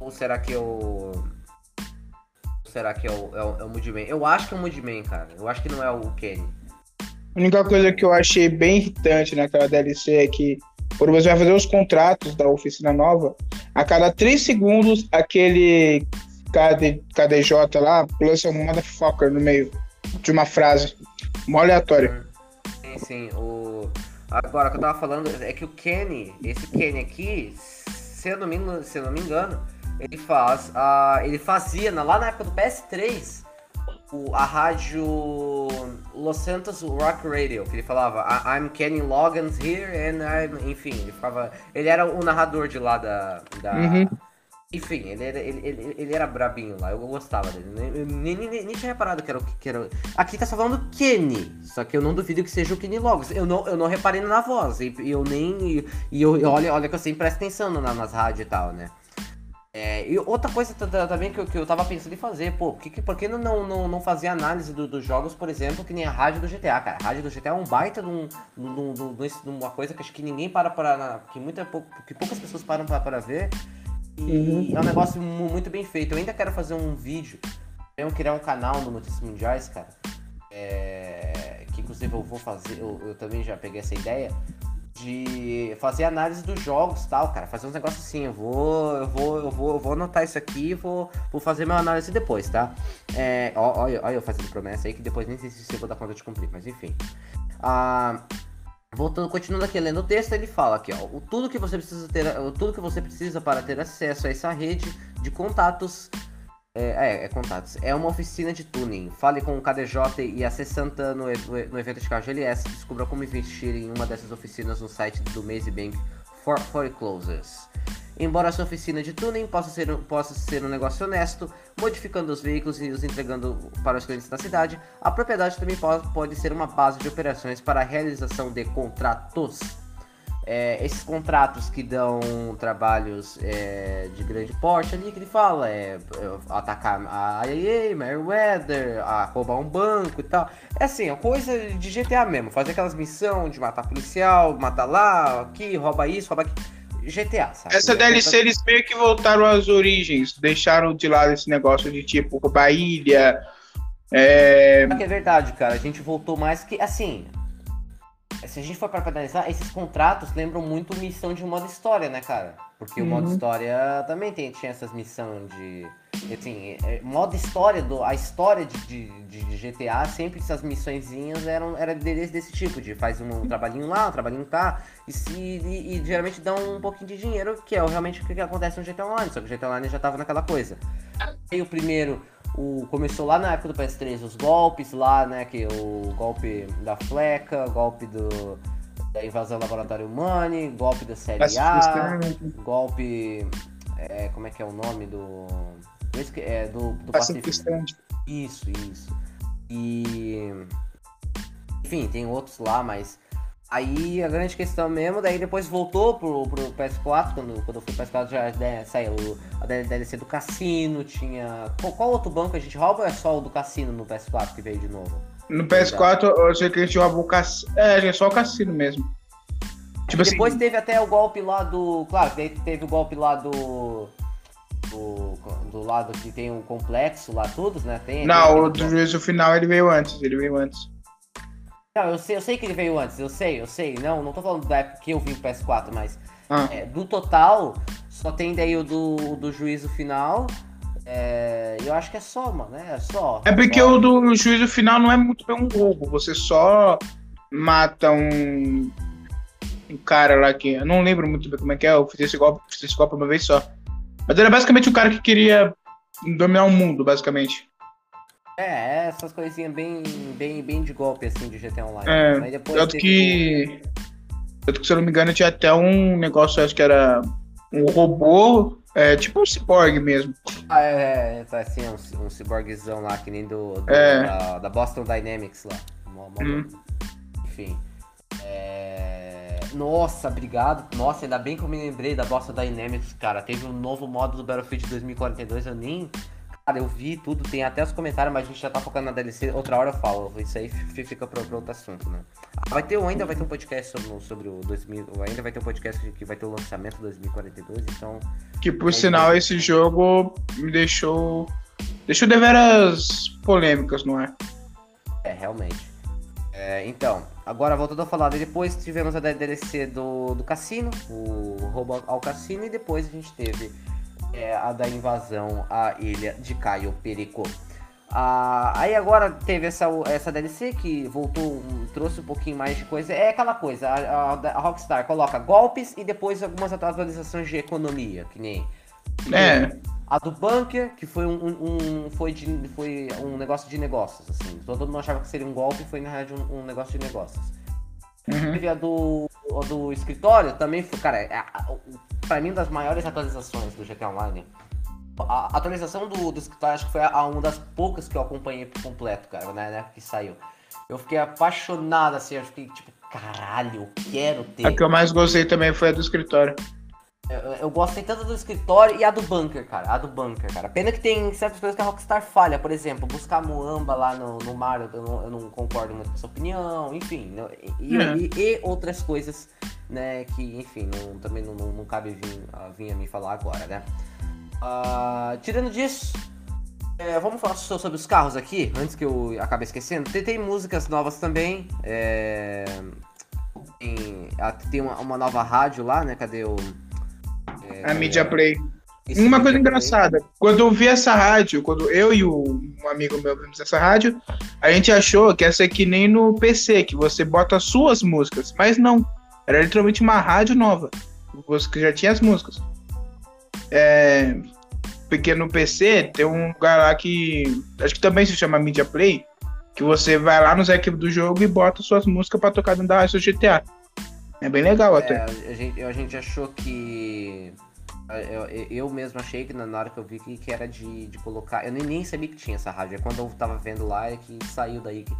Speaker 2: Ou será que eu será que é o, é o, é o Moodman? Eu acho que é o Moodman, cara. Eu acho que não é o Kenny.
Speaker 3: A única coisa que eu achei bem irritante naquela DLC é que quando você vai fazer os contratos da oficina nova, a cada 3 segundos aquele KD, KDJ lá lança um motherfucker no meio de uma frase. Mó aleatório.
Speaker 2: Sim, sim. O... Agora, o que eu tava falando é que o Kenny, esse Kenny aqui, se eu não me, se eu não me engano, ele faz. Uh, ele fazia lá na época do PS3 o, a rádio Los Santos Rock Radio, que ele falava I'm Kenny Loggins here and I'm. Enfim, ele ficava. Ele era o narrador de lá da. da uhum. Enfim, ele era, ele, ele, ele, era brabinho lá, eu gostava dele. Eu nem, nem, nem, tinha reparado que era o que era. Aqui tá só falando Kenny, só que eu não duvido que seja o Kenny Loggins. Eu não, eu não reparei na voz, e eu nem. E eu, olha, olha que eu sempre presto atenção na, nas rádios e tal, né? É, e outra coisa também que eu, que eu tava pensando em fazer, pô, por que, por que não, não, não fazer análise do, dos jogos, por exemplo, que nem a rádio do GTA, cara? A rádio do GTA é um baita de, um, de, de, de uma coisa que acho que ninguém para para. que, muita, que poucas pessoas param para, para ver. E uhum. é um negócio muito bem feito. Eu ainda quero fazer um vídeo, eu criar um canal no Notícias Mundiais, cara. É, que inclusive eu vou fazer, eu, eu também já peguei essa ideia de fazer análise dos jogos tal, cara. Fazer uns negócios assim, eu vou, eu vou, eu vou, eu vou anotar isso aqui e vou, vou fazer minha análise depois, tá? É, olha, olha eu fazendo promessa aí que depois nem sei se eu vou dar conta de cumprir, mas enfim. Ah, voltando, continuando aqui lendo o texto, ele fala aqui, ó, o, tudo que você precisa ter, tudo que você precisa para ter acesso a essa rede de contatos é, é, é, contatos. É uma oficina de tuning. Fale com o KDJ e a Santa no, no evento de carro GLS. Descubra como investir em uma dessas oficinas no site do Maze Bank for Foreclosures. Embora sua oficina de tuning possa ser, possa ser um negócio honesto, modificando os veículos e os entregando para os clientes da cidade, a propriedade também pode, pode ser uma base de operações para a realização de contratos é, esses contratos que dão trabalhos é, de grande porte ali, que ele fala, é, é atacar a IA, Meriwether, a roubar um banco e tal. É assim, é coisa de GTA mesmo, fazer aquelas missões de matar policial, matar lá, aqui, rouba isso, rouba aqui. GTA, sabe?
Speaker 3: Essa DLC eles meio que voltaram às origens, deixaram de lado esse negócio de tipo roubar ilha.
Speaker 2: É... é verdade, cara. A gente voltou mais que. Assim, se a gente for para analisar, esses contratos lembram muito missão de modo história, né, cara? Porque uhum. o modo uhum. história também tem, tinha essas missões de. Assim, é, modo história, do, a história de, de, de GTA, sempre essas missõezinhas eram era desse, desse tipo, de faz um, um trabalhinho lá, um trabalhinho cá, e, se, e, e, geralmente dão um pouquinho de dinheiro, que é realmente o que acontece no GTA Online, só que o GTA Online já tava naquela coisa. E o primeiro o, começou lá na época do PS3 os golpes lá, né? Que o golpe da fleca, golpe do, da invasão laboratório Money, golpe da série A, golpe. É, como é que é o nome do. É, do, do Pacífico. Isso, isso. E. Enfim, tem outros lá, mas Aí a grande questão mesmo, daí depois voltou pro, pro PS4, quando, quando eu fui pro PS4 já né, saiu a DLC do Cassino, tinha. Qual, qual, outro banco a gente rouba ou é só o do Cassino no PS4 que veio de novo?
Speaker 3: No PS4 eu sei que a gente rouba o Cassino. É, é só o Cassino mesmo.
Speaker 2: Tipo assim, depois assim... teve até o golpe lá do. Claro, teve o golpe lá do. Do, do lado que tem o complexo lá, todos, né? Tem,
Speaker 3: Não, tem o do juízo final ele veio antes, ele veio antes.
Speaker 2: Não, eu sei, eu sei que ele veio antes, eu sei, eu sei. Não, não tô falando da época que eu vim pro PS4, mas ah. é, do total, só tem daí o do, do juízo final. É, eu acho que é só, mano, né? É só.
Speaker 3: É porque
Speaker 2: só...
Speaker 3: o do juízo final não é muito bem um roubo. Você só mata um. Um cara lá que. Eu não lembro muito bem como é que é. Eu fiz esse golpe, fiz esse golpe uma vez só. Mas era basicamente o cara que queria dominar o mundo, basicamente.
Speaker 2: É, essas coisinhas bem, bem, bem de golpe, assim, de GTA Online.
Speaker 3: É, Mas depois tanto que... Tanto que, se eu não me engano, tinha até um negócio, acho que era um robô É tipo um cyborg mesmo.
Speaker 2: Ah, é, é tá assim, um, um cyborgzão lá, que nem do, do é. da, da, Boston Dynamics lá. Hum. Enfim. É... Nossa, obrigado. Nossa, ainda bem que eu me lembrei da Boston Dynamics, cara. Teve um novo modo do Battlefield 2042, eu nem Cara, eu vi tudo, tem até os comentários, mas a gente já tá focando na DLC. Outra hora eu falo, isso aí fica pra, pra outro assunto, né? Vai ter, ainda vai ter um podcast sobre, sobre o 2000, ainda vai ter um podcast que vai ter o lançamento 2042, então...
Speaker 3: Que por sinal vai... esse jogo me deixou... Deixou deveras polêmicas, não é?
Speaker 2: É, realmente. É, então, agora voltando a falar, depois tivemos a DLC do, do cassino, o roubo ao cassino, e depois a gente teve é a da invasão à ilha de Caio Perico. Ah, aí agora teve essa, essa DLC que voltou, trouxe um pouquinho mais de coisa. É aquela coisa, a, a, a, Rockstar coloca golpes e depois algumas atualizações de economia, que nem.
Speaker 3: É.
Speaker 2: A do Bunker, que foi um, um, foi, de, foi um negócio de negócios, assim. Todo mundo achava que seria um golpe, foi na realidade um, um negócio de negócios. Uhum. Teve a do, a do escritório, também foi, cara, é, para mim, das maiores atualizações do GTA Online. A atualização do, do escritório acho que foi a, uma das poucas que eu acompanhei por completo, cara, né, né, que saiu. Eu fiquei apaixonado, assim, eu fiquei tipo, caralho, eu quero ter.
Speaker 3: A que eu mais gostei também foi a do escritório.
Speaker 2: Eu, eu gostei tanto do escritório e a do bunker, cara. A do bunker, cara. Pena que tem certas coisas que a Rockstar falha. Por exemplo, buscar Muamba lá no, no mar, eu não, eu não concordo muito com essa opinião. Enfim, e, é. e, e, outras coisas, né, que, enfim, não, também não, não, cabe vir, vir a mim falar agora, né. Uh, tirando disso, é, vamos falar sobre os carros aqui, antes que eu acabe esquecendo. Tem, tem músicas novas também. É, tem, tem uma, uma nova rádio lá, né? Cadê o.
Speaker 3: É, a Media Play. Uma coisa engraçada, play. quando eu vi essa rádio, quando eu e o, um amigo meu vimos essa rádio, a gente achou que essa é que nem no PC, que você bota suas músicas, mas não. Era literalmente uma rádio nova. Você já tinha as músicas. É, porque no PC tem um lugar lá que acho que também se chama Media Play, que você vai lá nos arquivos do jogo e bota suas músicas para tocar dentro da rádio GTA. É bem legal até. É,
Speaker 2: a, gente, a gente achou que. Eu, eu mesmo achei que na hora que eu vi que, que era de, de colocar. Eu nem, nem sabia que tinha essa rádio. É quando eu tava vendo lá é que saiu daí que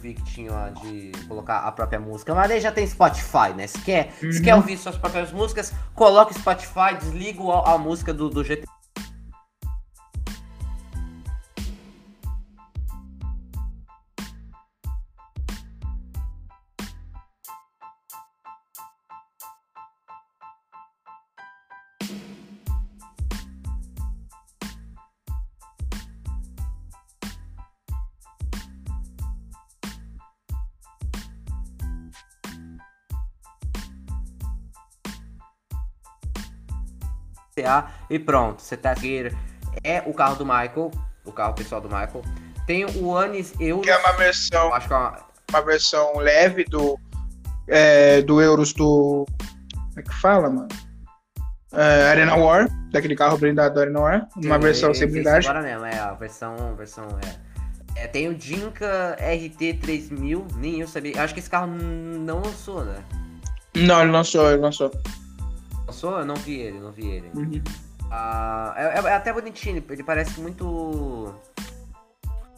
Speaker 2: vi que tinha de colocar a própria música. Mas aí já tem Spotify, né? Se quer, uhum. se quer ouvir suas próprias músicas, coloca Spotify, desliga a, a música do, do GTA e pronto, você tá aqui. É o carro do Michael, o carro pessoal do Michael. Tem o Anis Euros.
Speaker 3: Que é uma versão. Acho que é uma... uma versão leve do. É, do Euros do. Como é que fala, mano? É, Arena War, daquele carro blindado do Arena War. Uma versão sem blindagem.
Speaker 2: Agora mesmo, é, a versão. versão é. é tem o Jinka RT3000, nem eu sabia. Acho que esse carro não lançou, né?
Speaker 3: Não, ele lançou, ele lançou.
Speaker 2: Lançou? Eu não vi ele, não vi ele. Uhum. Ah, é, é, até bonitinho, ele parece muito.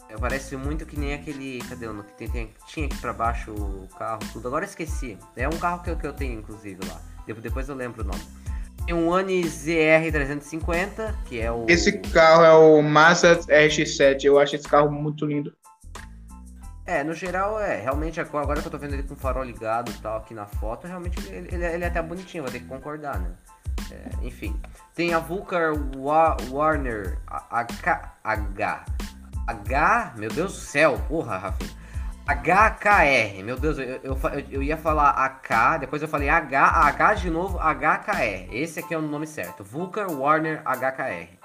Speaker 2: É, parece muito que nem aquele. Cadê o que tem, tem, tinha aqui pra baixo o carro, tudo. Agora esqueci. É um carro que eu, que eu tenho, inclusive, lá. Depois eu lembro o nome. Tem um Ani ZR350, que é o.
Speaker 3: Esse carro é o Mazda RX7. Eu acho esse carro muito lindo.
Speaker 2: É, no geral, é. Realmente, agora que eu tô vendo ele com o farol ligado e tal aqui na foto, realmente ele, ele, ele é até bonitinho, vai ter que concordar, né? É, enfim. Tem a Vulcar Wa Warner H, H. H. Meu Deus do céu, porra, Rafa. HKR, meu Deus, eu, eu, eu, ia falar AK, depois eu falei H, H de novo, HKR. Esse aqui é o nome certo. Vulcar Warner HKR.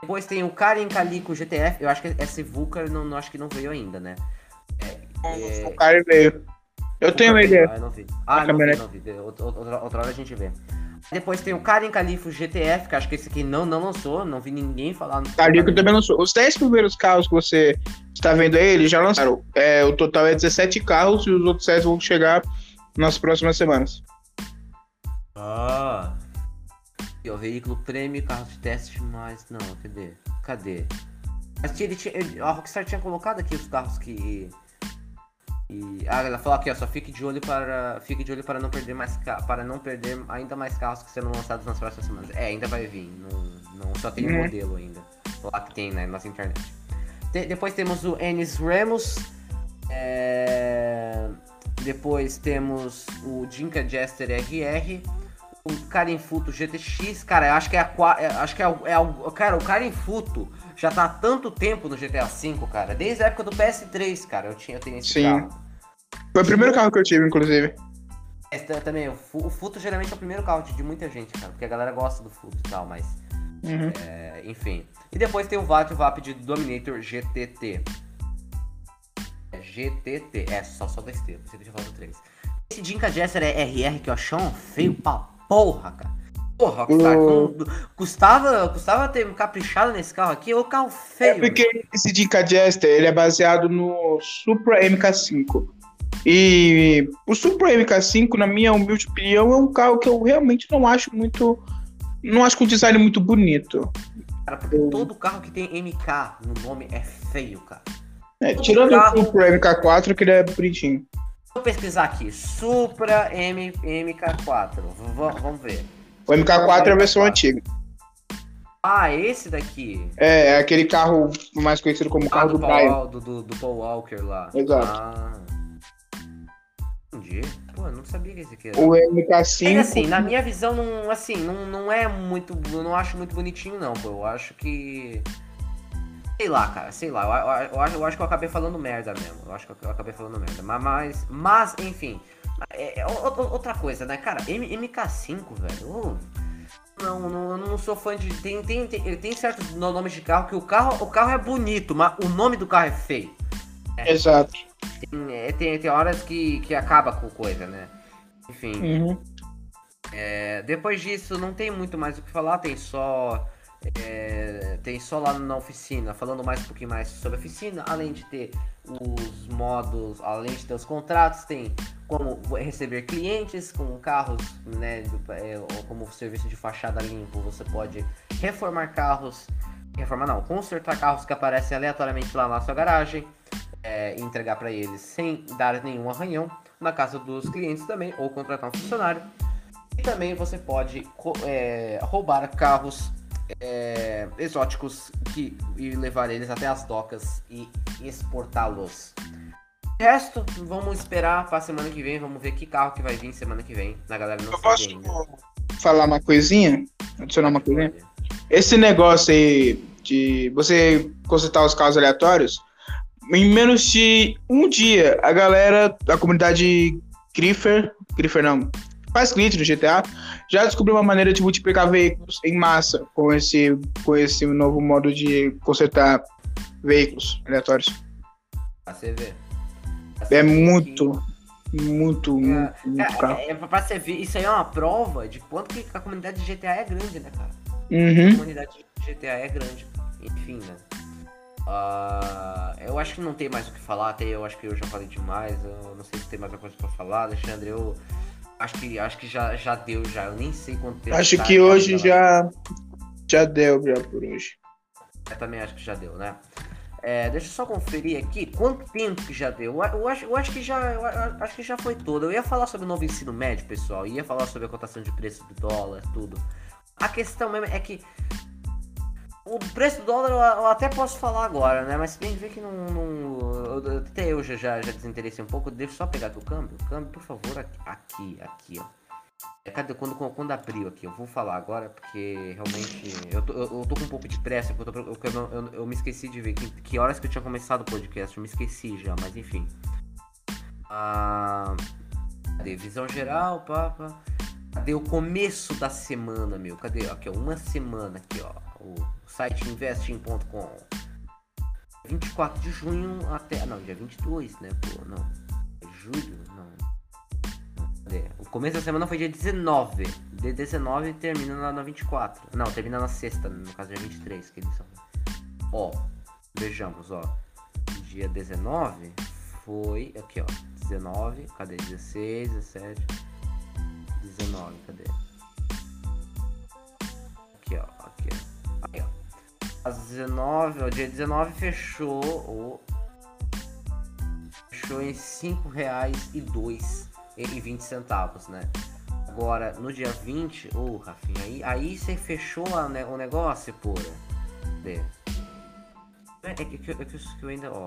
Speaker 2: Depois tem o Karen Calico GTF. Eu acho que esse Vulcar não, não acho que não veio ainda, né?
Speaker 3: É, é... O Karen veio. Eu tenho uma ideia.
Speaker 2: Ah, eu não vi. Ah, não vi, não vi. Outra, outra, hora a gente vê. Depois tem o Karen Califo GTF, que acho que esse aqui não, não lançou, não vi ninguém falar.
Speaker 3: Calico também lançou. Os 10 primeiros carros que você está vendo aí, eles já lançaram. É, o total é 17 carros e os outros 10 vão chegar nas próximas semanas.
Speaker 2: Ah. E o veículo prêmio, carro de teste, mas não, cadê? Cadê? Mas ele tinha, ele, a Rockstar tinha colocado aqui os carros que. E, ah, ela falou aqui, ó, só fique de olho para. Fique de olho para não perder mais para não perder ainda mais carros que serão lançados nas próximas semanas. É, ainda vai vir. Não, não só tem um uhum. modelo ainda. Lá que tem na nossa internet. De, depois temos o Ennis Remus. É, depois temos o Jinka Jester RR o Carinfuto GTX, cara, eu acho que é a é, acho que é, o, é o, cara, o Carinfuto já tá há tanto tempo no GTA V, cara, desde a época do PS3, cara, eu tinha eu tenho esse
Speaker 3: Sim. carro. Foi o primeiro carro que eu tive, inclusive.
Speaker 2: É, também, o, o Futo geralmente é o primeiro carro de, de, muita gente, cara, porque a galera gosta do Futo e tal, mas uhum. é, enfim. E depois tem o VAP, o VAP de Dominator GTT. É GTT, é só só dois T, você deixa eu falar do 3. Esse Jinka Jesser é RR que eu achei um feio pra porra, cara. Porra, o... custava, custava ter caprichado nesse carro aqui, o carro feio. É
Speaker 3: porque esse Dinka Jester, ele é baseado no Supra MK5. E o Supra MK5, na minha humilde opinião, é um carro que eu realmente não acho muito. Não acho com um design muito bonito.
Speaker 2: Cara, porque eu... todo carro que tem MK no nome é feio, cara.
Speaker 3: É, tirando carro... o Supra MK4, que ele é bonitinho.
Speaker 2: Vou pesquisar aqui. Supra M, MK4. V vamos ver.
Speaker 3: O MK4 é a versão antiga.
Speaker 2: Ah, esse daqui.
Speaker 3: É, é aquele carro mais conhecido como ah, carro do, do,
Speaker 2: Paul, do, do, do, Paul Walker lá.
Speaker 3: Exato.
Speaker 2: Ah. Entendi. Pô, eu não sabia que esse aqui era.
Speaker 3: O MK5.
Speaker 2: É assim, na minha visão, não, assim, não, não é muito. Eu não acho muito bonitinho, não, pô. Eu acho que. Sei lá, cara, sei lá. Eu, eu, eu, acho, eu acho que eu acabei falando merda mesmo. Eu acho que eu acabei falando merda. Mas, mas enfim. É, é, outra coisa, né, cara? M, MK5, velho. não, não, eu não sou fã de. Tem, tem, tem, tem certos nomes de carro que o carro, o carro é bonito, mas o nome do carro é feio.
Speaker 3: É, Exato.
Speaker 2: Tem, é, tem, tem horas que, que acaba com coisa, né? Enfim. Uhum. É, depois disso, não tem muito mais o que falar, tem só é, tem só lá na oficina, falando mais um pouquinho mais sobre a oficina, além de ter os modos, além de ter os contratos, tem como receber clientes com carros, né, é, como serviço de fachada limpo, você pode reformar carros, reformar não, consertar carros que aparecem aleatoriamente lá na sua garagem, é, entregar para eles sem dar nenhum arranhão, na casa dos clientes também, ou contratar um funcionário. E também você pode é, roubar carros é, exóticos que, e levar eles até as docas e exportá-los. O resto, vamos esperar para semana que vem, vamos ver que carro que vai vir semana que vem. Na galera não Eu
Speaker 3: posso ainda. falar uma coisinha? Adicionar uma coisinha? Esse negócio aí de você consultar os carros aleatórios, em menos de um dia, a galera, a comunidade Griffer, Griffer não, faz cliente no GTA, já descobriu uma maneira de multiplicar veículos em massa com esse, com esse novo modo de consertar veículos aleatórios.
Speaker 2: Pra você ver.
Speaker 3: É muito, muito, é, muito, muito
Speaker 2: é, caro. É, é, pra você ver, isso aí é uma prova de quanto que a comunidade de GTA é grande, né, cara?
Speaker 3: Uhum.
Speaker 2: A comunidade de GTA é grande. Enfim, né? Uh, eu acho que não tem mais o que falar, até eu acho que eu já falei demais. Eu não sei se tem mais alguma coisa pra falar, Alexandre. Eu, Acho que, acho que já, já deu, já. Eu nem sei quanto tempo.
Speaker 3: Acho tá que hoje já, já deu já por hoje.
Speaker 2: Eu também acho que já deu, né? É, deixa eu só conferir aqui quanto tempo que já deu. Eu, acho, eu acho que já eu acho que já foi todo. Eu ia falar sobre o novo ensino médio, pessoal. ia falar sobre a cotação de preço do dólar, tudo. A questão mesmo é que o preço do dólar eu, até posso falar agora, né? Mas bem ver que não. não até eu já, já, já desinteressei um pouco. Deixa só pegar aqui o câmbio. O câmbio, por favor, aqui, aqui, ó. É, cadê? Quando, quando abriu aqui, eu vou falar agora, porque realmente. Eu tô, eu, eu tô com um pouco de pressa, porque eu, tô, eu, eu, me esqueci de ver que, que horas que eu tinha começado o podcast. Eu me esqueci já, mas enfim. Ah? Visão geral, papa. Cadê o começo da semana, meu? Cadê? Aqui, ó. Uma semana aqui, ó. O site investing.com. 24 de junho até. Não, dia 22, né? Pô, não. É julho? Não. Cadê? O começo da semana foi dia 19. De 19 termina lá na 24. Não, termina na sexta, no caso dia 23, que eles são. Ó, vejamos, ó. Dia 19 foi. Aqui, ó. 19. Cadê? 16, 17. 19, cadê? aqui, ó. Aqui, ó. Aqui, ó. Às 19, ó, dia 19 fechou o. Fechou em 5 reais e 2 e 20 centavos, né? Agora, no dia 20, ô oh, Rafinha, aí, aí você fechou a, né, o negócio, porra. É, é, que, é, que, é que eu ainda, ó.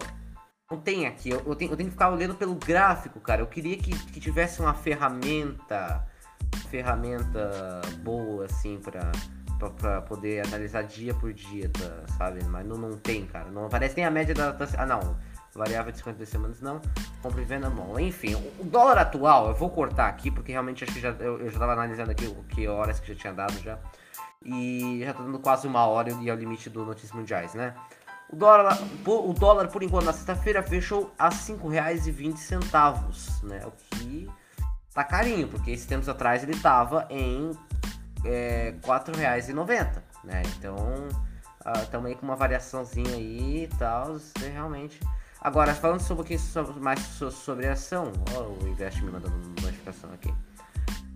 Speaker 2: Não tem aqui, eu, eu, tenho, eu tenho que ficar olhando pelo gráfico, cara. Eu queria que, que tivesse uma ferramenta. Ferramenta boa, assim, pra, pra, pra, poder analisar dia por dia, tá, sabe? Mas não, não tem, cara. Não aparece nem a média da. da ah, não variável de 52 semanas não, compra e venda bom. Enfim, o dólar atual, eu vou cortar aqui, porque realmente acho que já, eu, eu já estava analisando aqui o que horas que já tinha dado já. E já tá dando quase uma hora e é o limite do Notícias Mundiais, né? O dólar, o dólar por enquanto, na sexta-feira, fechou a R$ 5,20, né? O que tá carinho, porque esses tempos atrás ele tava em é, R$ 4,90, né? Então, uh, aí com uma variaçãozinha aí e tal, realmente Agora, falando sobre um pouquinho sobre, mais sobre a ação, o Invest me mandando notificação aqui.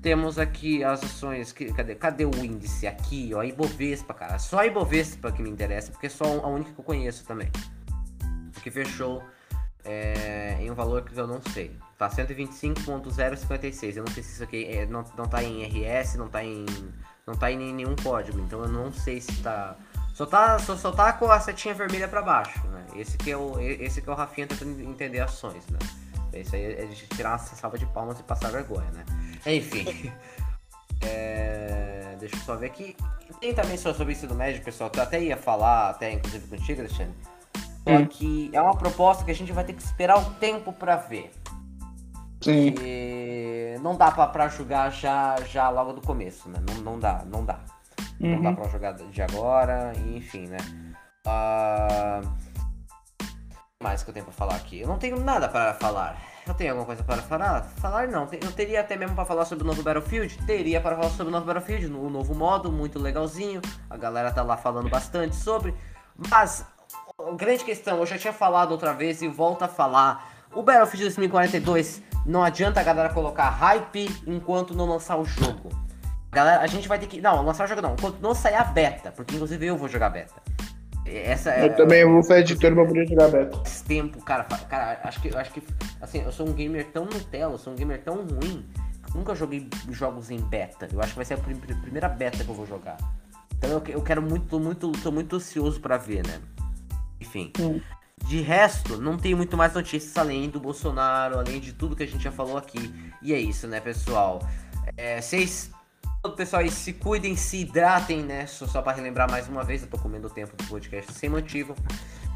Speaker 2: Temos aqui as ações, que, cadê, cadê o índice? Aqui, ó, Ibovespa, cara. Só Ibovespa que me interessa, porque é só a única que eu conheço também. Que fechou é, em um valor que eu não sei. Tá 125.056. Eu não sei se isso aqui é, não, não tá em RS, não tá em. não tá em nenhum código. Então eu não sei se tá só tá, só, só tá com a setinha vermelha para baixo, né? Esse que é o, esse que é o Rafinha tentando entender ações, né? Isso aí é de tirar uma salva de palmas e passar vergonha, né? Enfim. é, deixa eu só ver aqui. Tem também sobre isso do médio, pessoal, que eu até ia falar, até inclusive contigo, Alexandre. Só hum. que é uma proposta que a gente vai ter que esperar o tempo para ver. Sim. Não dá pra, julgar já, já logo do começo, né? Não, não dá, não dá. Uhum. Não dá pra jogar de agora, enfim, né? Uh... mais que eu tenho pra falar aqui? Eu não tenho nada para falar. Eu tenho alguma coisa para falar? Falar não. Eu teria até mesmo para falar sobre o novo Battlefield. Teria para falar sobre o novo Battlefield, o novo modo, muito legalzinho. A galera tá lá falando bastante sobre. Mas, grande questão, eu já tinha falado outra vez e volto a falar. O Battlefield 2042 não adianta a galera colocar hype enquanto não lançar o jogo. Galera, a gente vai ter que. Não, lançar o jogo não. Quando não sair a beta, porque inclusive eu vou jogar beta. Essa
Speaker 3: eu é, também vou fazer editor pra poder jogar beta.
Speaker 2: Esse tempo, cara, cara, acho que, acho que. Assim, eu sou um gamer tão Nutella, eu sou um gamer tão ruim. Nunca joguei jogos em beta. Eu acho que vai ser a primeira beta que eu vou jogar. Então eu, eu quero muito, tô muito, tô muito ansioso para ver, né? Enfim. Hum. De resto, não tem muito mais notícias além do Bolsonaro, além de tudo que a gente já falou aqui. E é isso, né, pessoal? É, vocês pessoal aí, se cuidem, se hidratem, né? Só, só para relembrar mais uma vez, eu tô comendo o tempo do podcast sem motivo.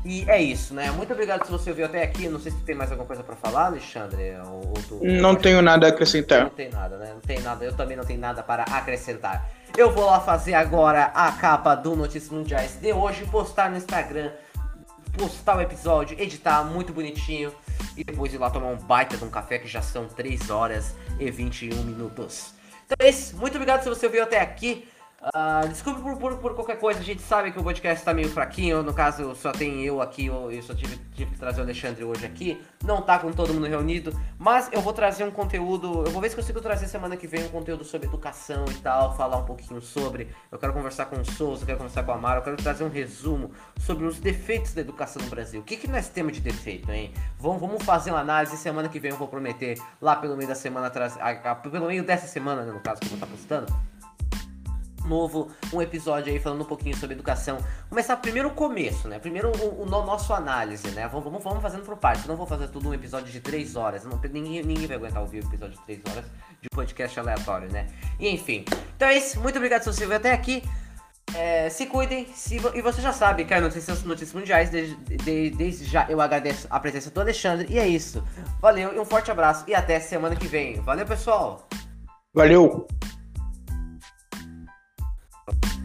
Speaker 2: E é isso, né? Muito obrigado se você viu até aqui. Não sei se tem mais alguma coisa para falar, Alexandre. Ou, ou tu...
Speaker 3: Não tenho nada a acrescentar.
Speaker 2: Não tem nada, né? Não tem nada. Eu também não tenho nada para acrescentar. Eu vou lá fazer agora a capa do Notícias Mundiais de hoje, postar no Instagram, postar o episódio, editar muito bonitinho e depois ir lá tomar um baita de um café que já são 3 horas e 21 minutos. Então é isso. Muito obrigado se você ouviu até aqui. Uh, desculpe por, por, por, qualquer coisa, a gente sabe que o podcast tá meio fraquinho. No caso, só tem eu aqui, eu, eu só tive, tive, que trazer o Alexandre hoje aqui. Não tá com todo mundo reunido, mas eu vou trazer um conteúdo. Eu vou ver se consigo trazer semana que vem um conteúdo sobre educação e tal, falar um pouquinho sobre. Eu quero conversar com o Souza, eu quero conversar com a Mara, eu quero trazer um resumo sobre os defeitos da educação no Brasil. O que, que nós temos de defeito, hein? Vamos, vamos fazer uma análise. Semana que vem eu vou prometer, lá pelo meio da semana, pelo meio dessa semana, né, no caso, que eu vou estar postando novo, um episódio aí falando um pouquinho sobre educação. Começar primeiro o começo, né? Primeiro o, o nosso análise, né? Vamos, vamos, fazendo por partes. Não vou fazer tudo um episódio de 3 horas. Não, ninguém, ninguém vai aguentar ouvir um episódio de 3 horas de podcast aleatório, né? E enfim. Então é isso. Muito obrigado se você veio até aqui. É, se cuidem, se, e você já sabe, cara, notícias, notícias mundiais, desde, de, desde já eu agradeço a presença do Alexandre, e é isso. Valeu, e um forte abraço, e até semana que vem. Valeu, pessoal!
Speaker 3: Valeu! Bye.